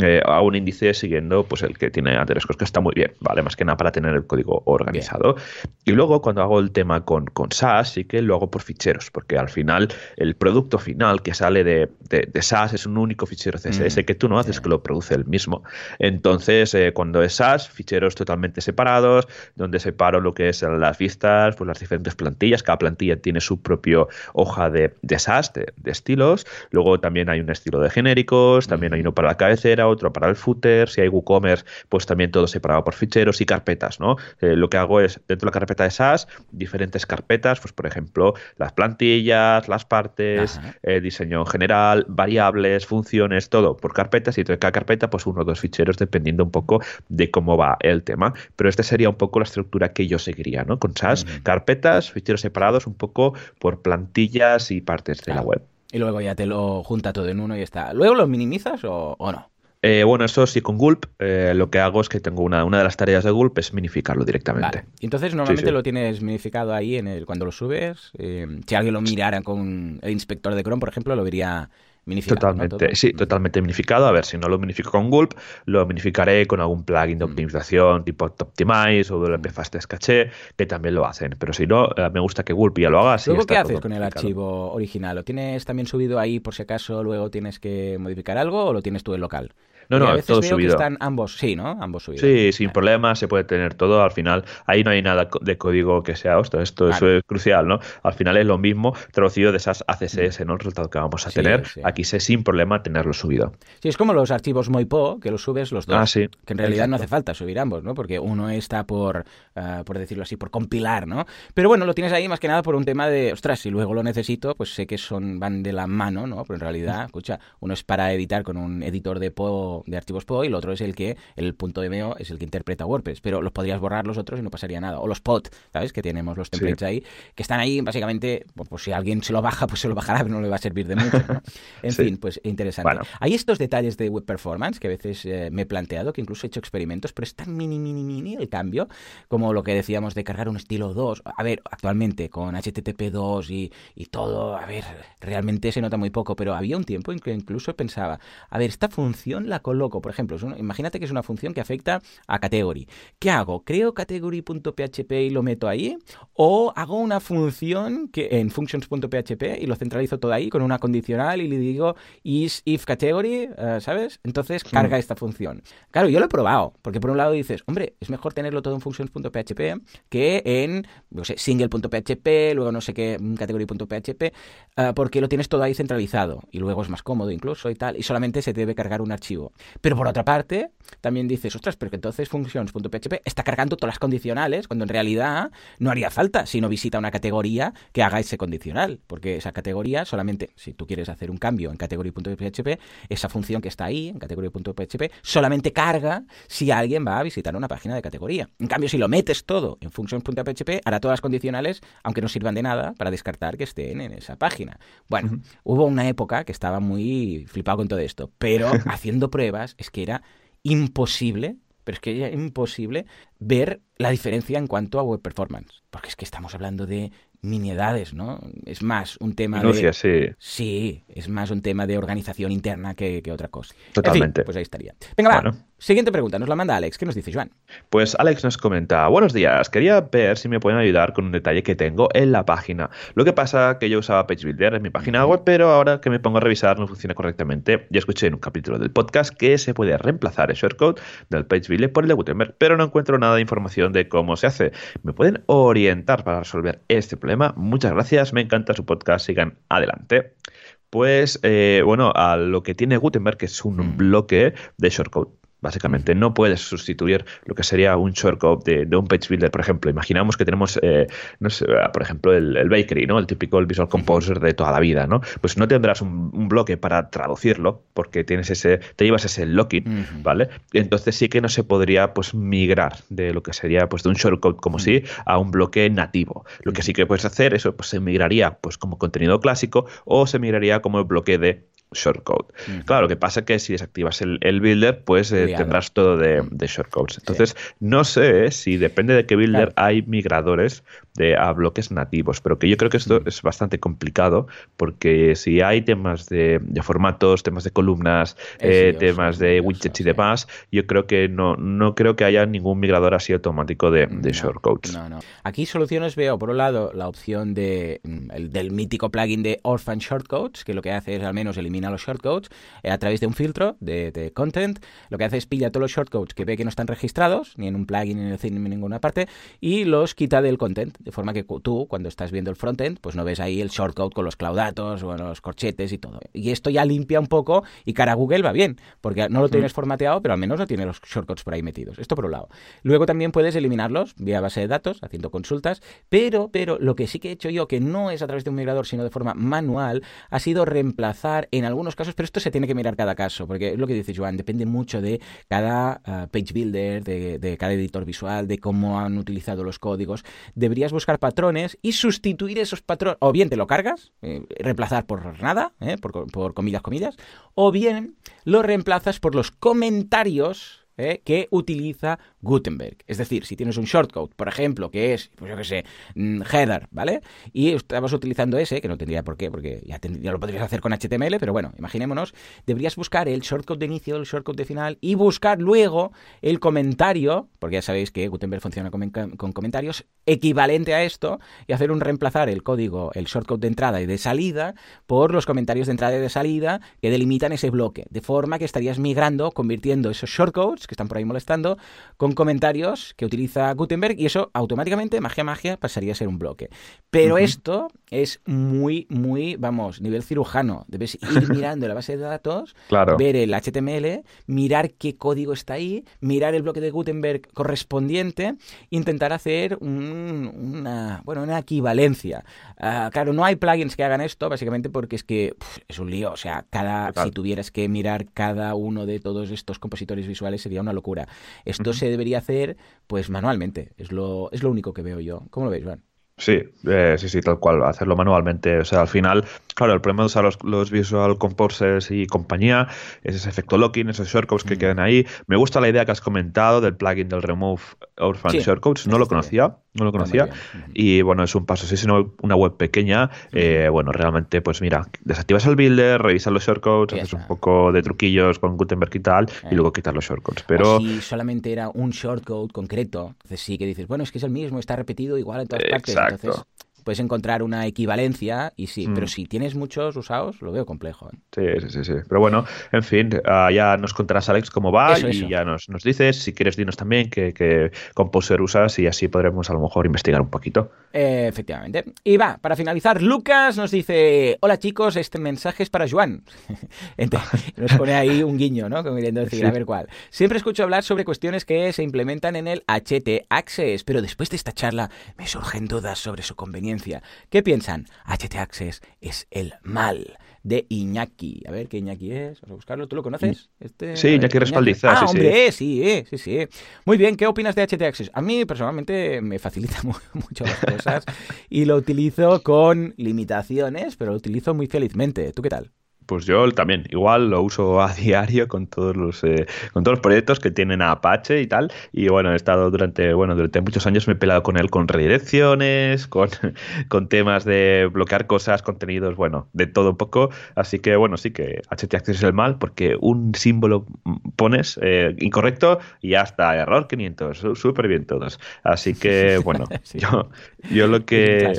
eh, hago un índice siguiendo pues el que tiene Underscores, que está muy bien, ¿vale? Más que nada para tener el código organizado. Y luego cuando hago el tema con, con SAS, sí que lo hago por ficheros, porque al final el producto final que sale de, de, SAS es un único fichero CSS mm, que tú no haces, que lo produce el mismo. Entonces, eh, cuando es SAS, ficheros totalmente separados, donde separo lo que es las vistas, pues las diferentes plantillas, cada plantilla tiene su propio hoja de, de SAS, de, estilos, luego también hay un estilo de genéricos, también hay uno para la cabecera, otro para el footer, si hay WooCommerce, pues también todo separado por ficheros y carpetas, ¿no? Eh, lo que hago es, dentro de la carpeta de SAS, diferentes carpetas, pues por ejemplo, las plantillas, las partes, eh, diseño general, variables, funciones, todo por carpetas y dentro de cada carpeta, pues uno o dos ficheros dependiendo un poco de cómo va el tema. Pero esta sería un poco la estructura que yo seguiría, ¿no? Con SAS, carpetas, ficheros separados un poco por plantillas y partes de la web. Y luego ya te lo junta todo en uno y está. ¿Luego lo minimizas o, no? Eh, bueno, eso sí, con Gulp eh, lo que hago es que tengo una, una de las tareas de Gulp es minificarlo directamente. Y entonces normalmente lo tienes minificado ahí en el, cuando lo subes. Eh, si alguien lo mirara con el inspector de Chrome, por ejemplo, lo vería Totalmente, sí, totalmente minificado. A ver, si no lo minifico con Gulp, lo minificaré con algún plugin de mm. optimización tipo Optimize o WP Fastest Caché, que también lo hacen. Pero si no, eh, me gusta que Gulp ya lo haga. ¿Luego qué haces con el archivo original? ¿Lo tienes también subido ahí por si acaso luego tienes que modificar algo o lo tienes tú en local? No, no, todo subido. están ambos, sí, ¿no? Ambos subidos. Sí, sin problemas, se puede tener todo. Al final, ahí no hay nada de código que sea, ostras, esto es crucial, ¿no? Al final es lo mismo traducido de esas ACSS, ¿no? El resultado que vamos a tener. Aquí sé sin problema tenerlo subido. Sí, es como los archivos Moipo, que los subes los dos. Ah, sí. Que en realidad no hace falta subir ambos, ¿no? Porque uno está por, uh, por decirlo así, por compilar, ¿no? Pero bueno, lo tienes ahí más que nada por un tema de, ostras, si luego lo necesito, pues sé que son van de la mano, ¿no? Pero en realidad, escucha, uno es para editar con un editor de PO, de archivos PO y otro es el que, el punto de meo es el que interpreta WordPress, pero los podrías borrar los otros y no pasaría nada. O los POT, ¿sabes? Que tenemos los templates ahí, que están ahí básicamente, pues, si alguien se lo baja, pues se lo bajará, pero no le va a servir de mucho. En fin, pues interesante. Hay estos detalles de web performance que a veces eh, me he planteado, que incluso he hecho experimentos, pero es tan mini, mini, mini el cambio, como lo que decíamos de cargar un estilo 2. A ver, actualmente con HTTP 2 y, y todo, a ver, realmente se nota muy poco, pero había un tiempo en que incluso pensaba, a ver, esta función la coloco, por ejemplo, imagínate que es una función que afecta a category. ¿Qué hago? ¿Creo category.php y lo meto ahí? ¿O hago una función que en functions.php y lo centralizo todo ahí con una condicional y le digo is if category, eh, ¿sabes? Entonces carga esta función. Claro, yo lo he probado, porque por un lado dices, hombre, es mejor tenerlo todo en functions.php que en, no sé, single.php, luego no sé qué, category.php, eh, porque lo tienes todo ahí centralizado y luego es más cómodo incluso y tal, y solamente se debe cargar un archivo. Pero por otra parte, también dices, ostras, pero que entonces functions.php está cargando todas las condicionales, cuando en realidad no haría falta si no visita una categoría que haga ese condicional, porque esa categoría solamente, si tú quieres hacer un cambio en category.php, esa función que está ahí, en category.php, solamente carga si alguien va a visitar una página de categoría. En cambio, si lo metes todo en functions.php, hará todas las condicionales, aunque no sirvan de nada, para descartar que estén en esa página. Bueno, hubo una época que estaba muy flipado con todo esto, pero haciendo pruebas es que era imposible, pero es que era imposible ver la diferencia en cuanto a web performance. Porque es que estamos hablando de miniedades, ¿no? Es más un tema de... Sí. sí, es más un tema de organización interna que, otra cosa. Totalmente. pues ahí estaría. Venga, va. Siguiente pregunta, nos la manda Alex. ¿Qué nos dice Joan? Pues Alex nos comenta, buenos días, quería ver si me pueden ayudar con un detalle que tengo en la página. Lo que pasa que yo usaba PageBuilder en mi página web, pero ahora que me pongo a revisar no funciona correctamente. Ya escuché en un capítulo del podcast que se puede reemplazar el shortcode del PageBuilder por el de Gutenberg, pero no encuentro nada de información de cómo se hace. ¿Me pueden orientar para resolver este problema? Muchas gracias, me encanta su podcast, sigan adelante. Pues eh, bueno, a lo que tiene Gutenberg, que es un mm. bloque de shortcode básicamente. No puedes sustituir lo que sería un shortcode de, un page builder, por ejemplo. Imaginamos que tenemos, eh, no sé, por ejemplo, el, bakery, ¿no? El típico Visual Composer de toda la vida, ¿no? Pues no tendrás un, bloque para traducirlo porque tienes ese, te llevas ese locking, ¿vale? entonces sí que no se podría, pues, migrar de lo que sería, pues, de un shortcode como si a un bloque nativo. Lo que sí que puedes hacer, eso, pues, se migraría, pues, como contenido clásico o se migraría como el bloque de shortcode. Claro, lo que pasa es que si desactivas el, builder, pues eh, tendrás todo de, shortcodes. Entonces, no sé si depende de qué builder hay migradores de, a bloques nativos, pero que yo creo que esto es bastante complicado porque si hay temas de, formatos, temas de columnas, eh, temas de widgets y demás, yo creo que no, no creo que haya ningún migrador así automático de, shortcodes. No, no. Aquí soluciones veo, por un lado, la opción de, mm, el, del mítico plugin de Orphan Shortcodes, que lo que hace es al menos eliminar elimina los shortcodes eh, a través de un filtro de, content. Lo que hace es pilla todos los shortcodes que ve que no están registrados, ni en un plugin, ni en, el, ni en ninguna parte, y los quita del content. De forma que tú, cuando estás viendo el frontend, pues no ves ahí el shortcode con los claudatos o los corchetes y todo. Y esto ya limpia un poco y cara a Google va bien, porque no lo tienes formateado, pero al menos no tiene los shortcodes por ahí metidos. Esto por un lado. Luego también puedes eliminarlos vía base de datos, haciendo consultas, pero, pero lo que sí que he hecho yo, que no es a través de un migrador, sino de forma manual, ha sido reemplazar en algunos casos, pero esto se tiene que mirar cada caso, porque es lo que dice Joan, depende mucho de cada ah, page builder, de, cada editor visual, de cómo han utilizado los códigos. Deberías buscar patrones y sustituir esos patrones, o bien te lo cargas, eh, reemplazar por nada, eh, por, por comillas, comillas, o bien lo reemplazas por los comentarios ¿eh? que utiliza Gutenberg. Es decir, si tienes un shortcode, por ejemplo, que es, pues yo qué sé, mm, header, ¿vale? Y estamos utilizando ese, que no tendría por qué, porque ya, lo podrías hacer con HTML, pero bueno, imaginémonos, deberías buscar el shortcode de inicio, el shortcode de final y buscar luego el comentario, porque ya sabéis que Gutenberg funciona con, con comentarios, equivalente a esto, y hacer un reemplazar el código, el shortcode de entrada y de salida, por los comentarios de entrada y de salida que delimitan ese bloque, de forma que estarías migrando, convirtiendo esos shortcodes que están por ahí molestando, con comentarios que utiliza Gutenberg y eso automáticamente, magia, magia, pasaría a ser un bloque. Pero esto es muy, muy, vamos, nivel cirujano. Debes ir mirando la base de datos, ver el HTML, mirar qué código está ahí, mirar el bloque de Gutenberg correspondiente, intentar hacer una, bueno, una equivalencia. Ah, claro, no hay plugins que hagan esto, básicamente porque es que es un lío. O sea, cada, si tuvieras que mirar cada uno de todos estos compositores visuales sería una locura. Esto se debería hacer pues manualmente, es lo, es lo único que veo yo. ¿Cómo lo veis, Juan? Sí, eh, sí, sí, tal cual, hacerlo manualmente. O sea, al final, claro, el problema de usar los, Visual Composers y compañía es ese efecto locking, esos shortcodes que mm. quedan ahí. Me gusta la idea que has comentado del plugin del Remove Orphan Shortcodes, no lo conocía, no lo conocía. Y bueno, es un paso, si es una web pequeña, eh, bueno, realmente, pues mira, desactivas el builder, revisas los shortcodes, haces un poco de truquillos con Gutenberg y tal, y luego quitas los shortcodes. Pero si solamente era un shortcode concreto, entonces sí que dices, bueno, es que es el mismo, está repetido igual en todas partes. Entonces, puedes encontrar una equivalencia y sí, pero mm. si tienes muchos usados, lo veo complejo. ¿eh? Sí, sí, sí, Pero bueno, en fin, ah, ya nos contarás, Alex, cómo va y ya nos, nos, dices, si quieres, dinos también qué, qué composer usas y así podremos a lo mejor investigar un poquito. efectivamente. Y va, para finalizar, Lucas nos dice, hola chicos, este mensaje es para Juan. nos pone ahí un guiño, ¿no? Como queriendo decir, a ver cuál. Siempre escucho hablar sobre cuestiones que se implementan en el HT Access, pero después de esta charla me surgen dudas sobre su conveniencia ¿Qué piensan? HT Access es el mal de Iñaki. A ver qué Iñaki es. Vamos a buscarlo. ¿Tú lo conoces? Este, sí, Iñaki Respaldiza. Ah, hombre, sí. Sí, sí, sí. Muy bien, ¿qué opinas de HT Access? A mí personalmente me facilita mucho las cosas y lo utilizo con limitaciones, pero lo utilizo muy felizmente. ¿Tú qué tal? Pues yo también, igual lo uso a diario con todos los eh, con todos los proyectos que tienen a Apache y tal. Y bueno, he estado durante, bueno, durante muchos años me he pelado con él con redirecciones, con, con temas de bloquear cosas, contenidos, bueno, de todo un poco. Así que bueno, sí que HTAccess es el mal, porque un símbolo pones eh, incorrecto y ya está, error 500, súper bien todos. Así que bueno, yo, yo lo que.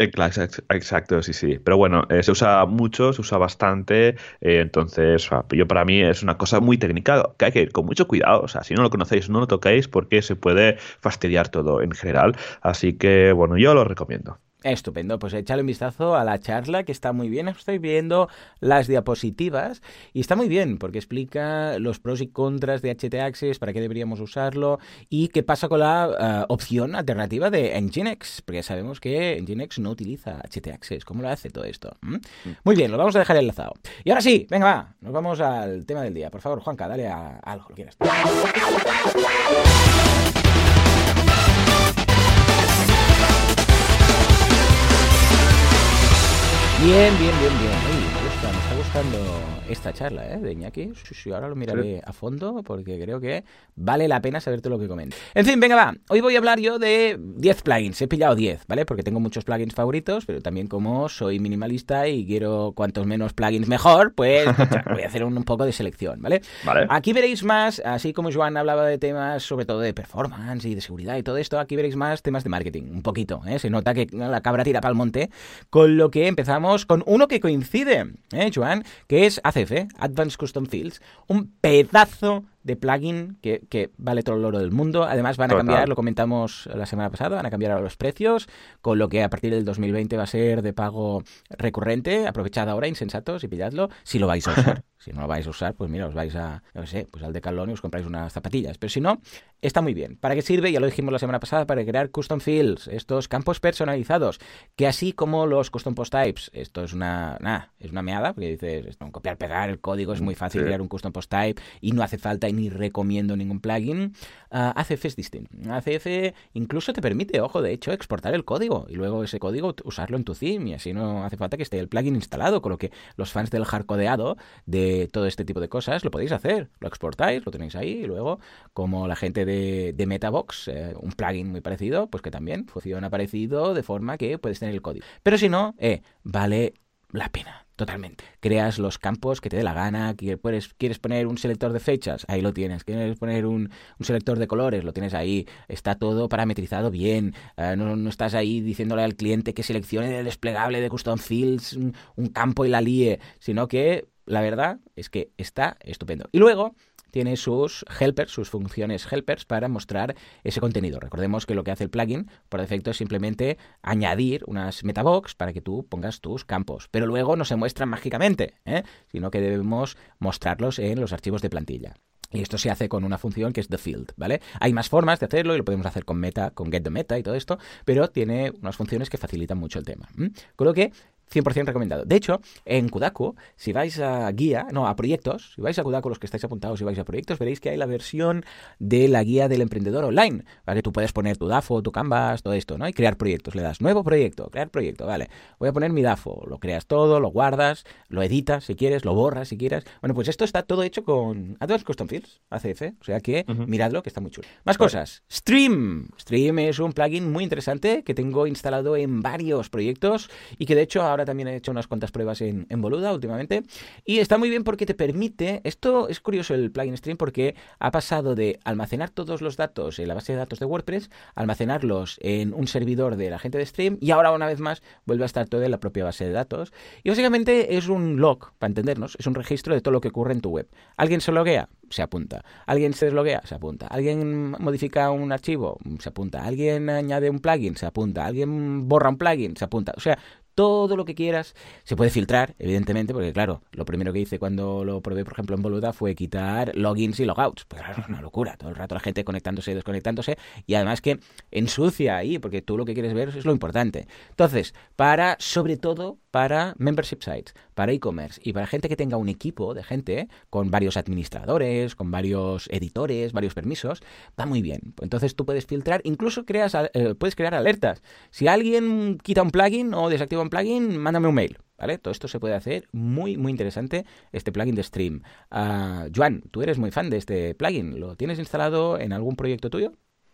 Exacto, sí, sí. Pero bueno, eh, se usa mucho, se usa bastante, eh, entonces yo para mí es una cosa muy técnica que hay que ir con mucho cuidado. O sea, si no lo conocéis, no lo toquéis porque se puede fastidiar todo en general. Así que bueno, yo lo recomiendo. Estupendo, pues échale un vistazo a la charla que está muy bien. Estoy viendo las diapositivas y está muy bien porque explica los pros y contras de HT Access, para qué deberíamos usarlo y qué pasa con la eh, opción alternativa de Nginx, porque sabemos que Nginx no utiliza HT Access. ¿Cómo lo hace todo esto? ¿Mm? Mm. Muy bien, lo vamos a dejar enlazado. Y ahora sí, venga, va, nos vamos al tema del día. Por favor, Juanca, dale a, algo, lo quieras. Bien, bien, bien, bien. Gustando esta charla ¿eh? de Iñaki. Sí, ahora lo miraré a fondo porque creo que vale la pena saber todo lo que comenta. En fin, venga, va. Hoy voy a hablar yo de 10 plugins. He pillado 10, ¿vale? Porque tengo muchos plugins favoritos, pero también como soy minimalista y quiero cuantos menos plugins mejor, pues voy a hacer un, poco de selección, ¿vale? Vale. Aquí veréis más, así como Joan hablaba de temas sobre todo de performance y de seguridad y todo esto, aquí veréis más temas de marketing, un poquito, ¿eh? Se nota que la cabra tira para el monte, con lo que empezamos con uno que coincide, ¿eh, Joan? Que es ACF, Advanced Custom Fields, un pedazo de plugin que, vale todo el oro del mundo. Además van a cambiar, lo comentamos la semana pasada, van a cambiar los precios, con lo que a partir del 2020 va a ser de pago recurrente. Aprovechad ahora, insensatos, y pilladlo, si lo vais a usar. si no lo vais a usar, pues mira, os vais a, no sé, pues al Decathlon y os compráis unas zapatillas. Pero si no, está muy bien. ¿Para qué sirve? Ya lo dijimos la semana pasada, para crear custom fields, estos campos personalizados, que así como los custom post types, esto es una, nah, es una meada, porque dices, copiar, pegar el código, es muy fácil crear un custom post type y no hace falta ni recomiendo ningún plugin. Uh, ACF es distinto. ACF incluso te permite, ojo, de hecho, exportar el código y luego ese código usarlo en tu theme y así no hace falta que esté el plugin instalado, con lo que los fans del hardcodeado de todo este tipo de cosas lo podéis hacer. Lo exportáis, lo tenéis ahí y luego, como la gente de, de Metabox, eh, un plugin muy parecido, pues que también funciona parecido de forma que puedes tener el código. Pero si no, eh, vale la pena. Totalmente. Creas los campos que te dé la gana. Quieres, quieres poner un selector de fechas, ahí lo tienes. Quieres poner un, un selector de colores, lo tienes ahí. Está todo parametrizado bien. Eh, no, no, estás ahí diciéndole al cliente que seleccione el desplegable de Custom Fields, un, un campo y la líe, sino que la verdad es que está estupendo. Y luego tiene sus helpers, sus funciones helpers para mostrar ese contenido. Recordemos que lo que hace el plugin por defecto es simplemente añadir unas metabox para que tú pongas tus campos, pero luego no se muestran mágicamente, ¿eh? sino que debemos mostrarlos en los archivos de plantilla. Y esto se hace con una función que es the field, ¿vale? Hay más formas de hacerlo y lo podemos hacer con meta, con get the meta y todo esto, pero tiene unas funciones que facilitan mucho el tema. Lo que 100% recomendado. De hecho, en Kudaku, si vais a guía, no, a proyectos, si vais a Kudaku, los que estáis apuntados, si vais a proyectos, veréis que hay la versión de la guía del emprendedor online, ¿vale? Tú puedes poner tu DAFO, tu Canvas, todo esto, ¿no? Y crear proyectos. Le das nuevo proyecto, crear proyecto, vale. Voy a poner mi DAFO, lo creas todo, lo guardas, lo editas si quieres, lo borras si quieres. Bueno, pues esto está todo hecho con Advanced Custom Fields, ACF, o sea que miradlo, que está muy chulo. Más cosas. Stream. Stream es un plugin muy interesante que tengo instalado en varios proyectos y que de hecho ahora también he hecho unas cuantas pruebas en, Boluda últimamente. Y está muy bien porque te permite, esto es curioso el plugin Stream porque ha pasado de almacenar todos los datos en la base de datos de WordPress, almacenarlos en un servidor de la gente de Stream y ahora una vez más vuelve a estar todo en la propia base de datos. Y básicamente es un log, para entendernos, es un registro de todo lo que ocurre en tu web. ¿Alguien se loguea? Se apunta. ¿Alguien se desloguea? Se apunta. ¿Alguien modifica un archivo? Se apunta. ¿Alguien añade un plugin? Se apunta. ¿Alguien borra un plugin? Se apunta. O sea, todo lo que quieras. Se puede filtrar, evidentemente, porque claro, lo primero que hice cuando lo probé, por ejemplo, en Boluda fue quitar logins y logouts. Pues claro, es una locura. Todo el rato la gente conectándose y desconectándose. Y además que ensucia ahí, porque tú lo que quieres ver es lo importante. Entonces, para, sobre todo, para membership sites, para e-commerce y para gente que tenga un equipo de gente con varios administradores, con varios editores, varios permisos, va muy bien. Entonces tú puedes filtrar, incluso creas, eh, puedes crear alertas. Si alguien quita un plugin o desactiva un plugin, mándame un mail. ¿Vale? Todo esto se puede hacer muy, muy interesante, este plugin de Stream. Uh, Joan, tú eres muy fan de este plugin. ¿Lo tienes instalado en algún proyecto tuyo?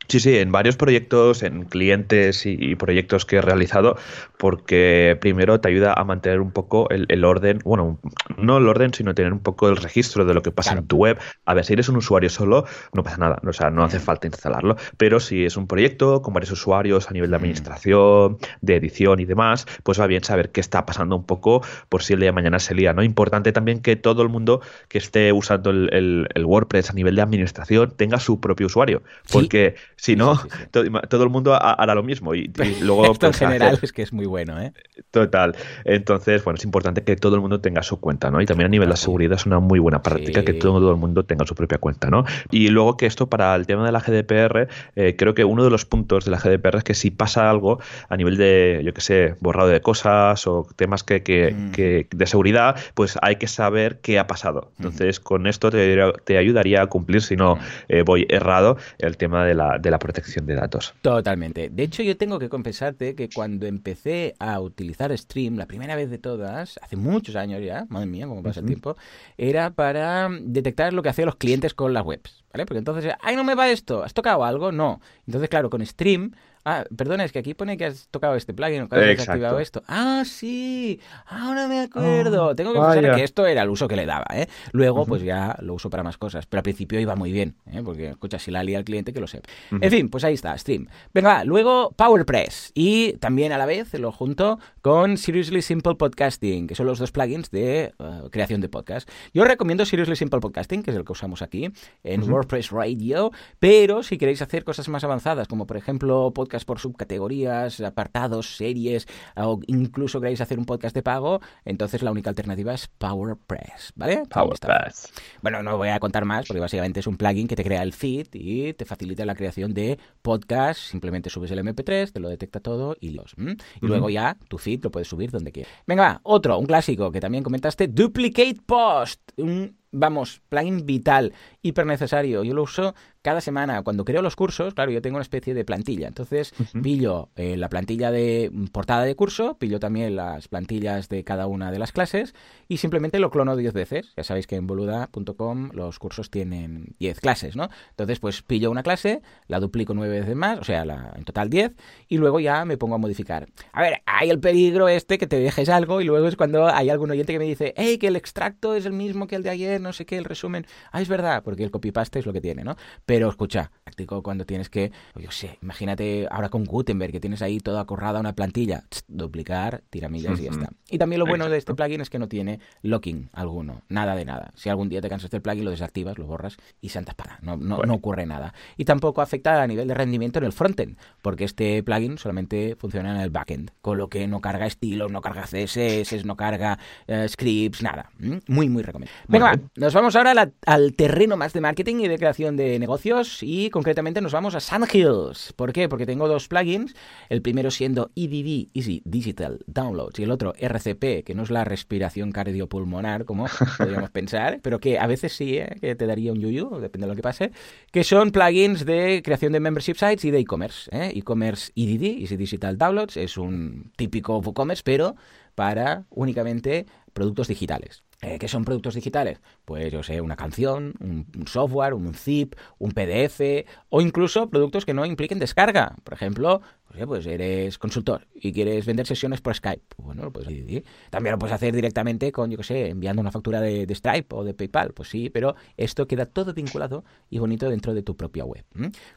Sí, sí, en varios proyectos, en clientes y, proyectos que he realizado, porque primero te ayuda a mantener un poco el, orden, bueno, no el orden, sino tener un poco el registro de lo que pasa en tu web. A ver, si eres un usuario solo, no pasa nada, o sea, no hace falta instalarlo, pero si es un proyecto con varios usuarios a nivel de administración, de edición y demás, pues va bien saber qué está pasando un poco por si el día de mañana se lía, ¿no? Importante también que todo el mundo que esté usando el, WordPress a nivel de administración tenga su propio usuario, porque... Si no, todo, el mundo hará lo mismo. Y, luego, Esto en pues, general es que es muy bueno, ¿eh? Total. Entonces, bueno, es importante que todo el mundo tenga su cuenta, ¿no? Y también a nivel de seguridad es una muy buena práctica que todo, el mundo tenga su propia cuenta, ¿no? Y luego que esto para el tema de la GDPR, eh, creo que uno de los puntos de la GDPR es que si pasa algo a nivel de, yo qué sé, borrado de cosas o temas que, que, mm. de seguridad, pues hay que saber qué ha pasado. Mm. Entonces, con esto te, te, ayudaría a cumplir, si no mm. eh, voy errado, el tema de la de la protección de datos. Totalmente. De hecho, yo tengo que confesarte que cuando empecé a utilizar Stream, la primera vez de todas, hace muchos años ya, madre mía, cómo pasa el tiempo, era para detectar lo que hacían los clientes con las webs. ¿Vale? Porque entonces, ¡ay, no me va esto! ¿Has tocado algo? No. Entonces, claro, con Stream Ah, perdona, es que aquí pone que has tocado este plugin o que has desactivado esto. Ah, sí, ahora me acuerdo. Ah, Tengo que pensar que esto era el uso que le daba, ¿eh? Luego, pues ya lo uso para más cosas. Pero al principio iba muy bien, ¿eh? Porque, escucha, si la lía al cliente, que lo sepa. En fin, pues ahí está, Stream. Venga, luego PowerPress. Y también a la vez lo junto con Seriously Simple Podcasting, que son los dos plugins de eh, creación de podcast. Yo recomiendo Seriously Simple Podcasting, que es el que usamos aquí en WordPress Radio. Pero si queréis hacer cosas más avanzadas, como por ejemplo podcast por subcategorías, apartados, series, o incluso queréis hacer un podcast de pago, entonces la única alternativa es PowerPress, ¿vale? PowerPress. Bueno, no voy a contar más porque básicamente es un plugin que te crea el feed y te facilita la creación de podcast. Simplemente subes el MP3, te lo detecta todo y los. Y luego ya tu feed lo puedes subir donde quieras. Venga, otro, un clásico que también comentaste, Duplicate Post. Un vamos, plugin vital, hiper necesario. Yo lo uso cada semana. Cuando creo los cursos, claro, yo tengo una especie de plantilla. Entonces, pillo eh, la plantilla de portada de curso, pillo también las plantillas de cada una de las clases y simplemente lo clono 10 veces. Ya sabéis que en boluda.com los cursos tienen 10 clases, ¿no? Entonces, pues pillo una clase, la duplico 9 veces más, o sea, la, en total 10, y luego ya me pongo a modificar. A ver, hay el peligro este que te dejes algo y luego es cuando hay algún oyente que me dice, hey, que el extracto es el mismo que el de ayer, no sé qué, el resumen. Ah, es verdad, porque el copy-paste es lo que tiene, ¿no? Pero escucha, práctico cuando tienes que, yo sé, imagínate ahora con Gutenberg que tienes ahí toda corrada una plantilla, duplicar, tiramillas y ya está. Y también lo bueno de este plugin es que no tiene locking alguno, nada de nada. Si algún día te cansas del plugin, lo desactivas, lo borras y santas para, no, no, no ocurre nada. Y tampoco afecta a nivel de rendimiento en el frontend, porque este plugin solamente funciona en el backend, con lo que no carga estilos, no carga CSS, no carga eh, scripts, nada. Muy, muy recomendable. Venga, nos vamos ahora al terreno más de marketing y de creación de negocios y concretamente nos vamos a Sandhills. ¿Por qué? Porque tengo dos plugins, el primero siendo EDD, Easy Digital Downloads, y el otro RCP, que no es la respiración cardiopulmonar, como podríamos pensar, pero que a veces sí, ¿eh? que te daría un yuyu, depende de lo que pase, que son plugins de creación de membership sites y de e-commerce. ¿eh? E-commerce EDD, Easy Digital Downloads, es un típico WooCommerce, pero para únicamente productos digitales. Eh, ¿Qué son productos digitales? Pues yo sé, una canción, un, software, un zip, un PDF o incluso productos que no impliquen descarga. Por ejemplo, pues, pues eres consultor y quieres vender sesiones por Skype. Bueno, lo puedes decidir. También lo puedes hacer directamente con, yo qué sé, enviando una factura de, Stripe o de PayPal. Pues sí, pero esto queda todo vinculado y bonito dentro de tu propia web.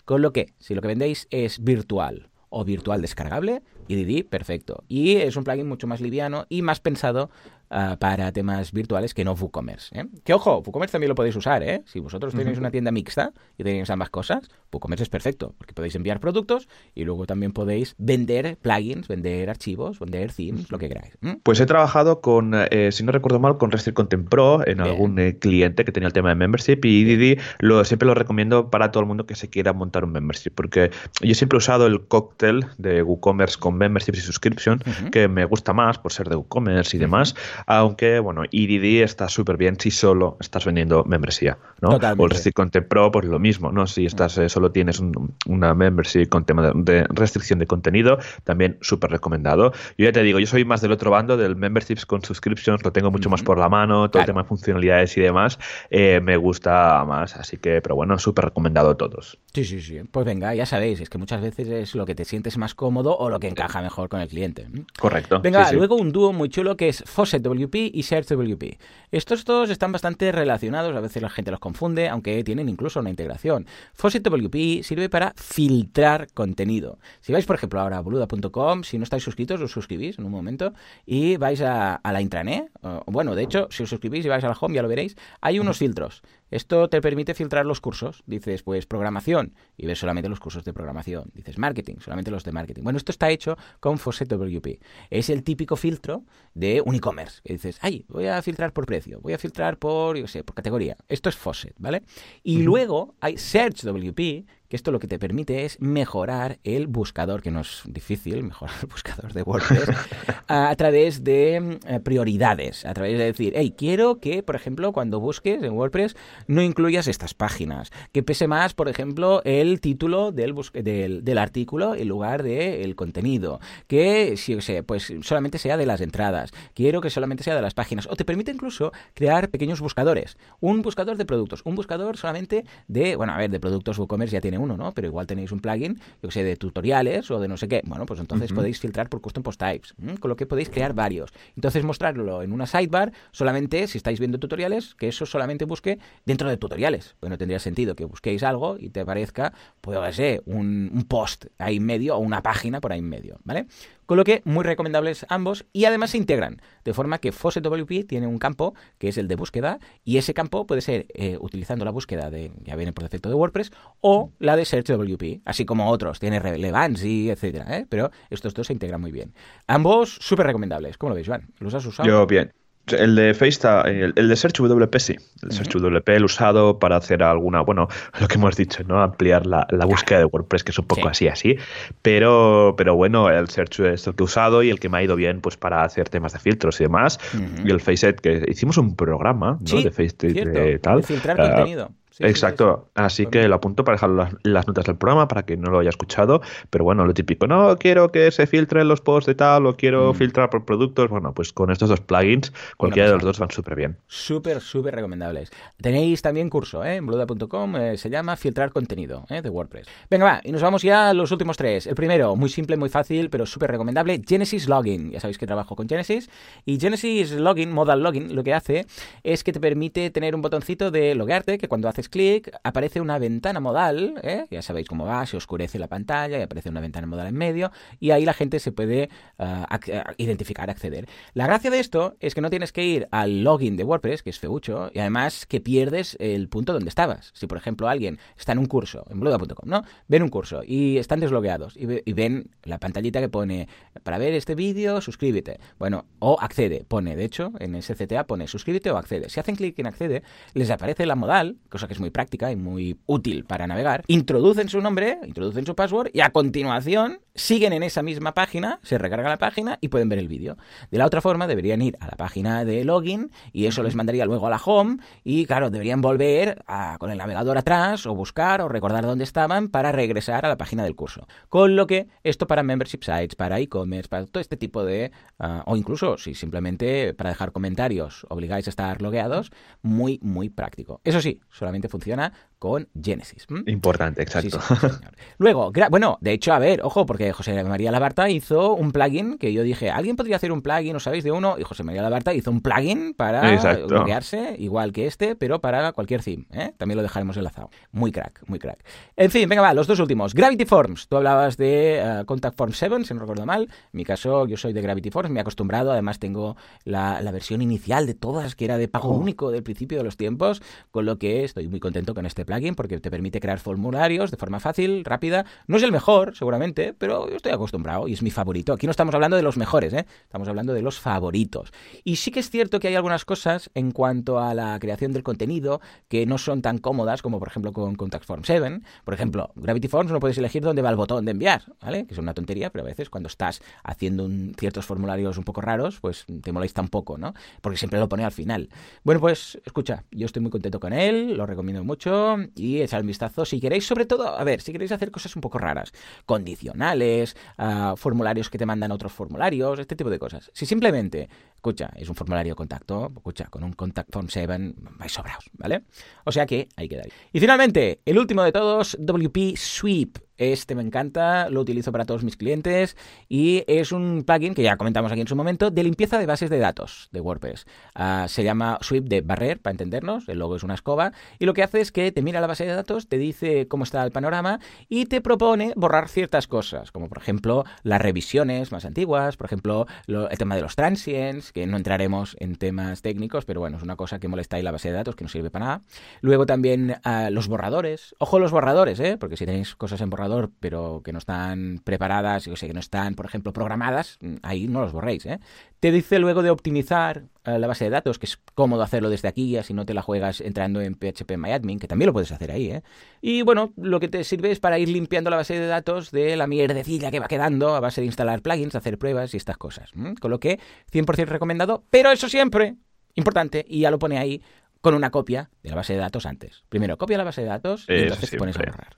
Con lo que, si lo que vendéis es virtual o virtual descargable, EDD, perfecto. Y es un plugin mucho más liviano y más pensado Ah, para temas virtuales que no WooCommerce. ¿eh? Que ojo, WooCommerce también lo podéis usar, ¿eh? Si vosotros tenéis una tienda mixta y tenéis ambas cosas, WooCommerce es perfecto, porque podéis enviar productos y luego también podéis vender plugins, vender archivos, vender themes, lo que queráis. Pues he trabajado con, eh, si no recuerdo mal, con Restrict Content Pro en algún eh, cliente que tenía el tema de membership y Didi lo, siempre lo recomiendo para todo el mundo que se quiera montar un membership, porque yo siempre he usado el cóctel de WooCommerce con memberships y subscription, que me gusta más por ser de WooCommerce y demás. Aunque, bueno, EDD está súper bien si solo estás vendiendo membresía, ¿no? O el Restrict Content Pro, pues lo mismo, ¿no? Si estás, eh, solo tienes una membership con tema de, restricción de contenido, también súper recomendado. Yo ya te digo, yo soy más del otro bando, del memberships con subscriptions, lo tengo mucho más por la mano, todo el tema de funcionalidades y demás, eh, me gusta más, así que, pero bueno, súper recomendado a todos. Sí, sí, sí. Pues venga, ya sabéis, es que muchas veces es lo que te sientes más cómodo o lo que encaja mejor con el cliente. Correcto. Venga, luego un dúo muy chulo que es Faucet WP y Search WP. Estos dos están bastante relacionados, a veces la gente los confunde, aunque tienen incluso una integración. Faucet WP sirve para filtrar contenido. Si vais, por ejemplo, ahora a boluda.com, si no estáis suscritos, os suscribís en un momento y vais a, la intranet. Bueno, de hecho, si os suscribís y vais a la home, ya lo veréis, hay unos filtros. Esto te permite filtrar los cursos. Dices, pues programación y ves solamente los cursos de programación. Dices marketing, solamente los de marketing. Bueno, esto está hecho con Faucet WP. Es el típico filtro de un e-commerce. Que dices, ay, voy a filtrar por precio, voy a filtrar por, yo sé, por categoría. Esto es Faucet, ¿vale? Y luego hay Search WP, que esto lo que te permite es mejorar el buscador, que no es difícil, mejorar el buscador de WordPress, a, través de eh, prioridades, a través de decir, hey, quiero que, por ejemplo, cuando busques en WordPress no incluyas estas páginas, que pese más, por ejemplo, el título del, del, del artículo en lugar del contenido, que, si sé, pues solamente sea de las entradas, quiero que solamente sea de las páginas, o te permite incluso crear pequeños buscadores, un buscador de productos, un buscador solamente de, bueno, a ver, de productos WooCommerce ya tiene uno, ¿no? Pero igual tenéis un plugin, yo sé, de tutoriales o de no sé qué. Bueno, pues entonces podéis filtrar por custom post types, con lo que podéis crear varios. Entonces mostrarlo en una sidebar solamente si estáis viendo tutoriales, que eso solamente busque dentro de tutoriales. Pues no tendría sentido que busquéis algo y te aparezca, pues, sé, un, un post ahí en medio o una página por ahí en medio, ¿vale? Con lo que muy recomendables ambos y además se integran, de forma que Faucet WP tiene un campo que es el de búsqueda y ese campo puede ser eh, utilizando la búsqueda de, ya viene por defecto de WordPress, o la de Search WP, así como otros, tiene Relevancy, etcétera, ¿eh? pero estos dos se integran muy bien. Ambos súper recomendables, ¿cómo lo veis, Juan? ¿Los has usado? Yo bien. El de Face, el, el, de Search WP sí. El Search WP el usado para hacer alguna, bueno, lo que hemos dicho, ¿no? Ampliar la, la búsqueda de WordPress, que es un poco así, así. Pero, pero bueno, el Search es el que he usado y el que me ha ido bien pues para hacer temas de filtros y demás. Y el Faceit, que hicimos un programa, ¿no? de Face de, tal. De filtrar uh, contenido. Exacto, así que lo apunto para dejar las, notas del programa para que no lo haya escuchado, pero bueno, lo típico, no quiero que se filtren los posts de tal o quiero mm. filtrar por productos, bueno, pues con estos dos plugins, cualquiera de los dos van súper bien. Súper, súper recomendables. Tenéis también curso ¿eh? en bluda.com, eh, se llama filtrar contenido ¿eh? de WordPress. Venga, va, y nos vamos ya a los últimos tres. El primero, muy simple, muy fácil, pero súper recomendable, Genesis Login. Ya sabéis que trabajo con Genesis. Y Genesis Login, Modal Login, lo que hace es que te permite tener un botoncito de loguearte, que cuando haces clic, aparece una ventana modal, ¿eh? ya sabéis cómo va, se oscurece la pantalla y aparece una ventana modal en medio, y ahí la gente se puede uh, identificar, acceder. La gracia de esto es que no tienes que ir al login de WordPress, que es feucho, y además que pierdes el punto donde estabas. Si, por ejemplo, alguien está en un curso, en bluda.com, ¿no? Ven un curso y están deslogueados y, ven la pantallita que pone, para ver este vídeo, suscríbete. Bueno, o accede, pone, de hecho, en ese CTA pone suscríbete o accede. Si hacen clic en accede, les aparece la modal, cosa que es muy práctica y muy útil para navegar, introducen su nombre, introducen su password y a continuación siguen en esa misma página, se recarga la página y pueden ver el vídeo. De la otra forma, deberían ir a la página de login y eso les mandaría luego a la home y claro, deberían volver a, con el navegador atrás o buscar o recordar dónde estaban para regresar a la página del curso. Con lo que esto para membership sites, para e-commerce, para todo este tipo de... Uh, o incluso si simplemente para dejar comentarios obligáis a estar logueados, muy, muy práctico. Eso sí, solamente funciona con Genesis. Importante, exacto. Sí, sí, Luego, bueno, de hecho, a ver, ojo, porque José María Labarta hizo un plugin que yo dije, ¿alguien podría hacer un plugin? ¿O sabéis de uno? Y José María Labarta hizo un plugin para loguearse, igual que este, pero para cualquier theme. ¿eh? También lo dejaremos enlazado. Muy crack, muy crack. En fin, venga, va, los dos últimos. Gravity Forms. Tú hablabas de uh, Contact Form 7, si no recuerdo mal. En mi caso, yo soy de Gravity Forms, me he acostumbrado. Además, tengo la, la versión inicial de todas, que era de pago oh. único del principio de los tiempos, con lo que estoy muy contento con este plugin porque te permite crear formularios de forma fácil, rápida. No es el mejor, seguramente, pero yo estoy acostumbrado y es mi favorito. Aquí no estamos hablando de los mejores, ¿eh? estamos hablando de los favoritos. Y sí que es cierto que hay algunas cosas en cuanto a la creación del contenido que no son tan cómodas como por ejemplo con Contact Form 7. Por ejemplo, Gravity Forms no puedes elegir dónde va el botón de enviar, ¿vale? Que es una tontería, pero a veces cuando estás haciendo un, ciertos formularios un poco raros, pues te molesta un poco, ¿no? Porque siempre lo pone al final. Bueno, pues escucha, yo estoy muy contento con él, lo recomiendo mucho y echad un vistazo si queréis, sobre todo, a ver, si queréis hacer cosas un poco raras, condicionales, uh, formularios que te mandan otros formularios, este tipo de cosas. Si simplemente, escucha, es un formulario de contacto, escucha, con un Contact Form 7 vais sobrados, ¿vale? O sea que ahí quedáis. Y finalmente, el último de todos, WP Sweep. Este me encanta, lo utilizo para todos mis clientes y es un plugin que ya comentamos aquí en su momento de limpieza de bases de datos de WordPress. Uh, se llama Sweep de Barrer, para entendernos, el logo es una escoba y lo que hace es que te mira la base de datos, te dice cómo está el panorama y te propone borrar ciertas cosas, como por ejemplo las revisiones más antiguas, por ejemplo lo, el tema de los transients, que no entraremos en temas técnicos, pero bueno, es una cosa que molesta ahí la base de datos, que no sirve para nada. Luego también uh, los borradores, ojo los borradores, ¿eh? porque si tenéis cosas en borrador pero que no están preparadas, yo sé, que no están, por ejemplo, programadas, mm, ahí no los borréis. ¿eh? Te dice luego de optimizar eh, la base de datos, que es cómodo hacerlo desde aquí, así no te la juegas entrando en PHP MyAdmin, que también lo puedes hacer ahí. ¿eh? Y bueno, lo que te sirve es para ir limpiando la base de datos de la mierdecilla que va quedando a base de instalar plugins, hacer pruebas y estas cosas. Con lo que 100% recomendado, pero eso siempre, importante, y ya lo pone ahí con una copia de la base de datos antes. Primero copia la base de datos y entonces te pones a borrar.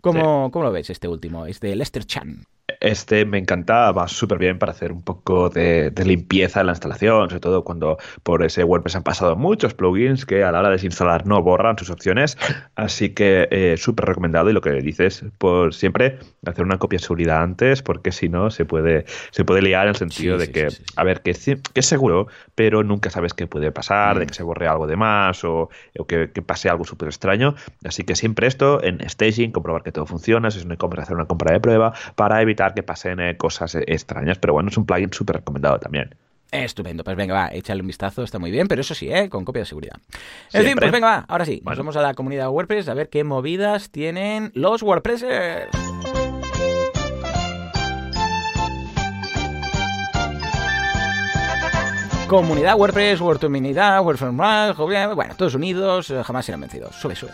¿Cómo, ¿Cómo, lo ves este último? Es de Lester Chan. Este me encanta, va súper bien para hacer un poco de, limpieza en la instalación, sobre todo cuando por ese WordPress han pasado muchos plugins que a la hora de desinstalar no borran sus opciones. Así que eh, súper recomendado y lo que dices, por siempre hacer una copia de seguridad antes, porque si no se puede, se puede liar en el sentido de que, a ver, que, que, es seguro, pero nunca sabes qué puede pasar, de mm. que se borre algo de más o, que, pase algo súper extraño. Así que siempre esto en staging, comprobar que todo funciona, si es una compra, hacer una compra de prueba para evitar que pasen eh, cosas eh, extrañas, pero bueno, es un plugin súper recomendado también. Estupendo, pues venga, va, échale un vistazo, está muy bien, pero eso sí, ¿eh? con copia de seguridad. En fin, pues venga, va, ahora sí, nos vamos a la comunidad WordPress a ver qué movidas tienen los WordPressers. Comunidad WordPress, WordComunidad, WordPress, bueno, todos unidos, jamás serán vencidos. Sube, sube.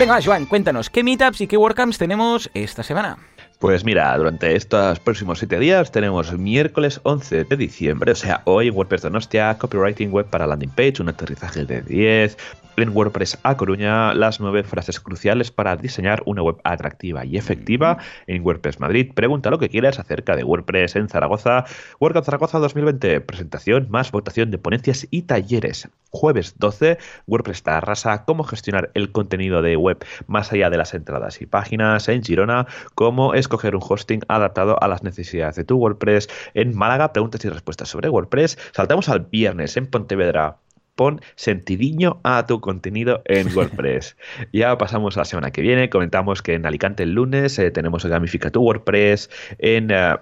Venga, Joan, cuéntanos, ¿qué meetups y qué WordCamps tenemos esta semana? Pues mira, durante estos próximos siete días tenemos miércoles 11 de diciembre, o sea, hoy WordPress Donostia, Copywriting Web para Landing Page, un aterrizaje de 10, en WordPress A Coruña las nueve frases cruciales para diseñar una web atractiva y efectiva en WordPress Madrid. Pregunta lo que quieras acerca de WordPress en Zaragoza. WordCamp Zaragoza 2020, presentación más votación de ponencias y talleres. Jueves 12, WordPress Tarrasa, cómo gestionar el contenido de web más allá de las entradas y páginas. En Girona, cómo escoger un hosting adaptado a las necesidades de tu WordPress. En Málaga, preguntas y respuestas sobre WordPress. Saltamos al viernes en Pontevedra pon sentidiño a tu contenido en WordPress. ya pasamos a la semana que viene, comentamos que en Alicante el lunes eh, tenemos Gamifica tu WordPress, en... Eh,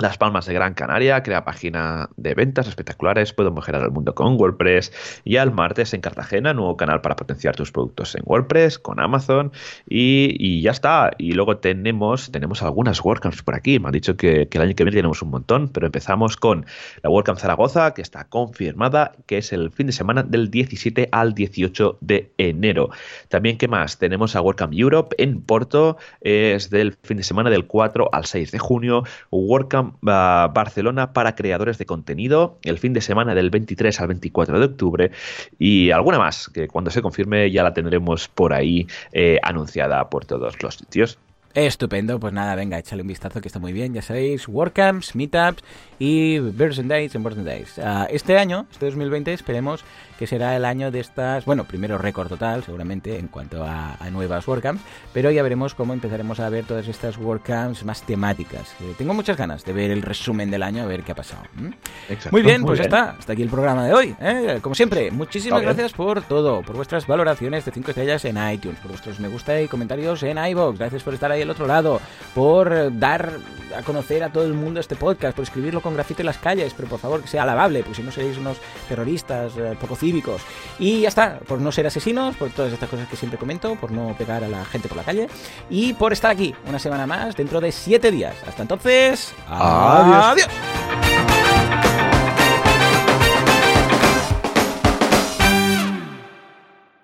las Palmas de Gran Canaria crea página de ventas espectaculares, puedo mejorar el mundo con WordPress. Y al martes en Cartagena, nuevo canal para potenciar tus productos en WordPress con Amazon. Y, ya está. Y luego tenemos, tenemos algunas WordCamps por aquí. Me han dicho que, el año que viene tenemos un montón, pero empezamos con la WordCamp Zaragoza, que está confirmada, que es el fin de semana del 17 al 18 de enero. También, ¿qué más? Tenemos a WordCamp Europe en Porto, es del fin de semana del 4 al 6 de junio. WordCamp Barcelona para creadores de contenido el fin de semana del 23 al 24 de octubre y alguna más que cuando se confirme ya la tendremos por ahí eh, anunciada por todos los sitios. Estupendo, pues nada, venga, échale un vistazo que está muy bien, ya sabéis, WordCamps, Meetups y Birds Days en Days. Ah, este año, este 2020, esperemos que será el año de estas, bueno, primero récord total, seguramente, en cuanto a, nuevas WordCamps, pero ya veremos cómo empezaremos a ver todas estas WordCamps más temáticas. Eh, tengo muchas ganas de ver el resumen del año, a ver qué ha pasado. Muy bien, pues ya está, hasta aquí el programa de hoy. ¿eh? Como siempre, muchísimas gracias por todo, por vuestras valoraciones de 5 estrellas en iTunes, por vuestros me gusta y comentarios en iVoox, gracias por estar ahí al otro lado, por dar a conocer a todo el mundo este podcast, por escribirlo con grafito en las calles, pero por favor que sea alabable, porque si no seréis unos terroristas eh, poco y ya está, por no ser asesinos, por todas estas cosas que siempre comento, por no pegar a la gente por la calle y por estar aquí una semana más dentro de siete días. Hasta entonces, adiós. adiós.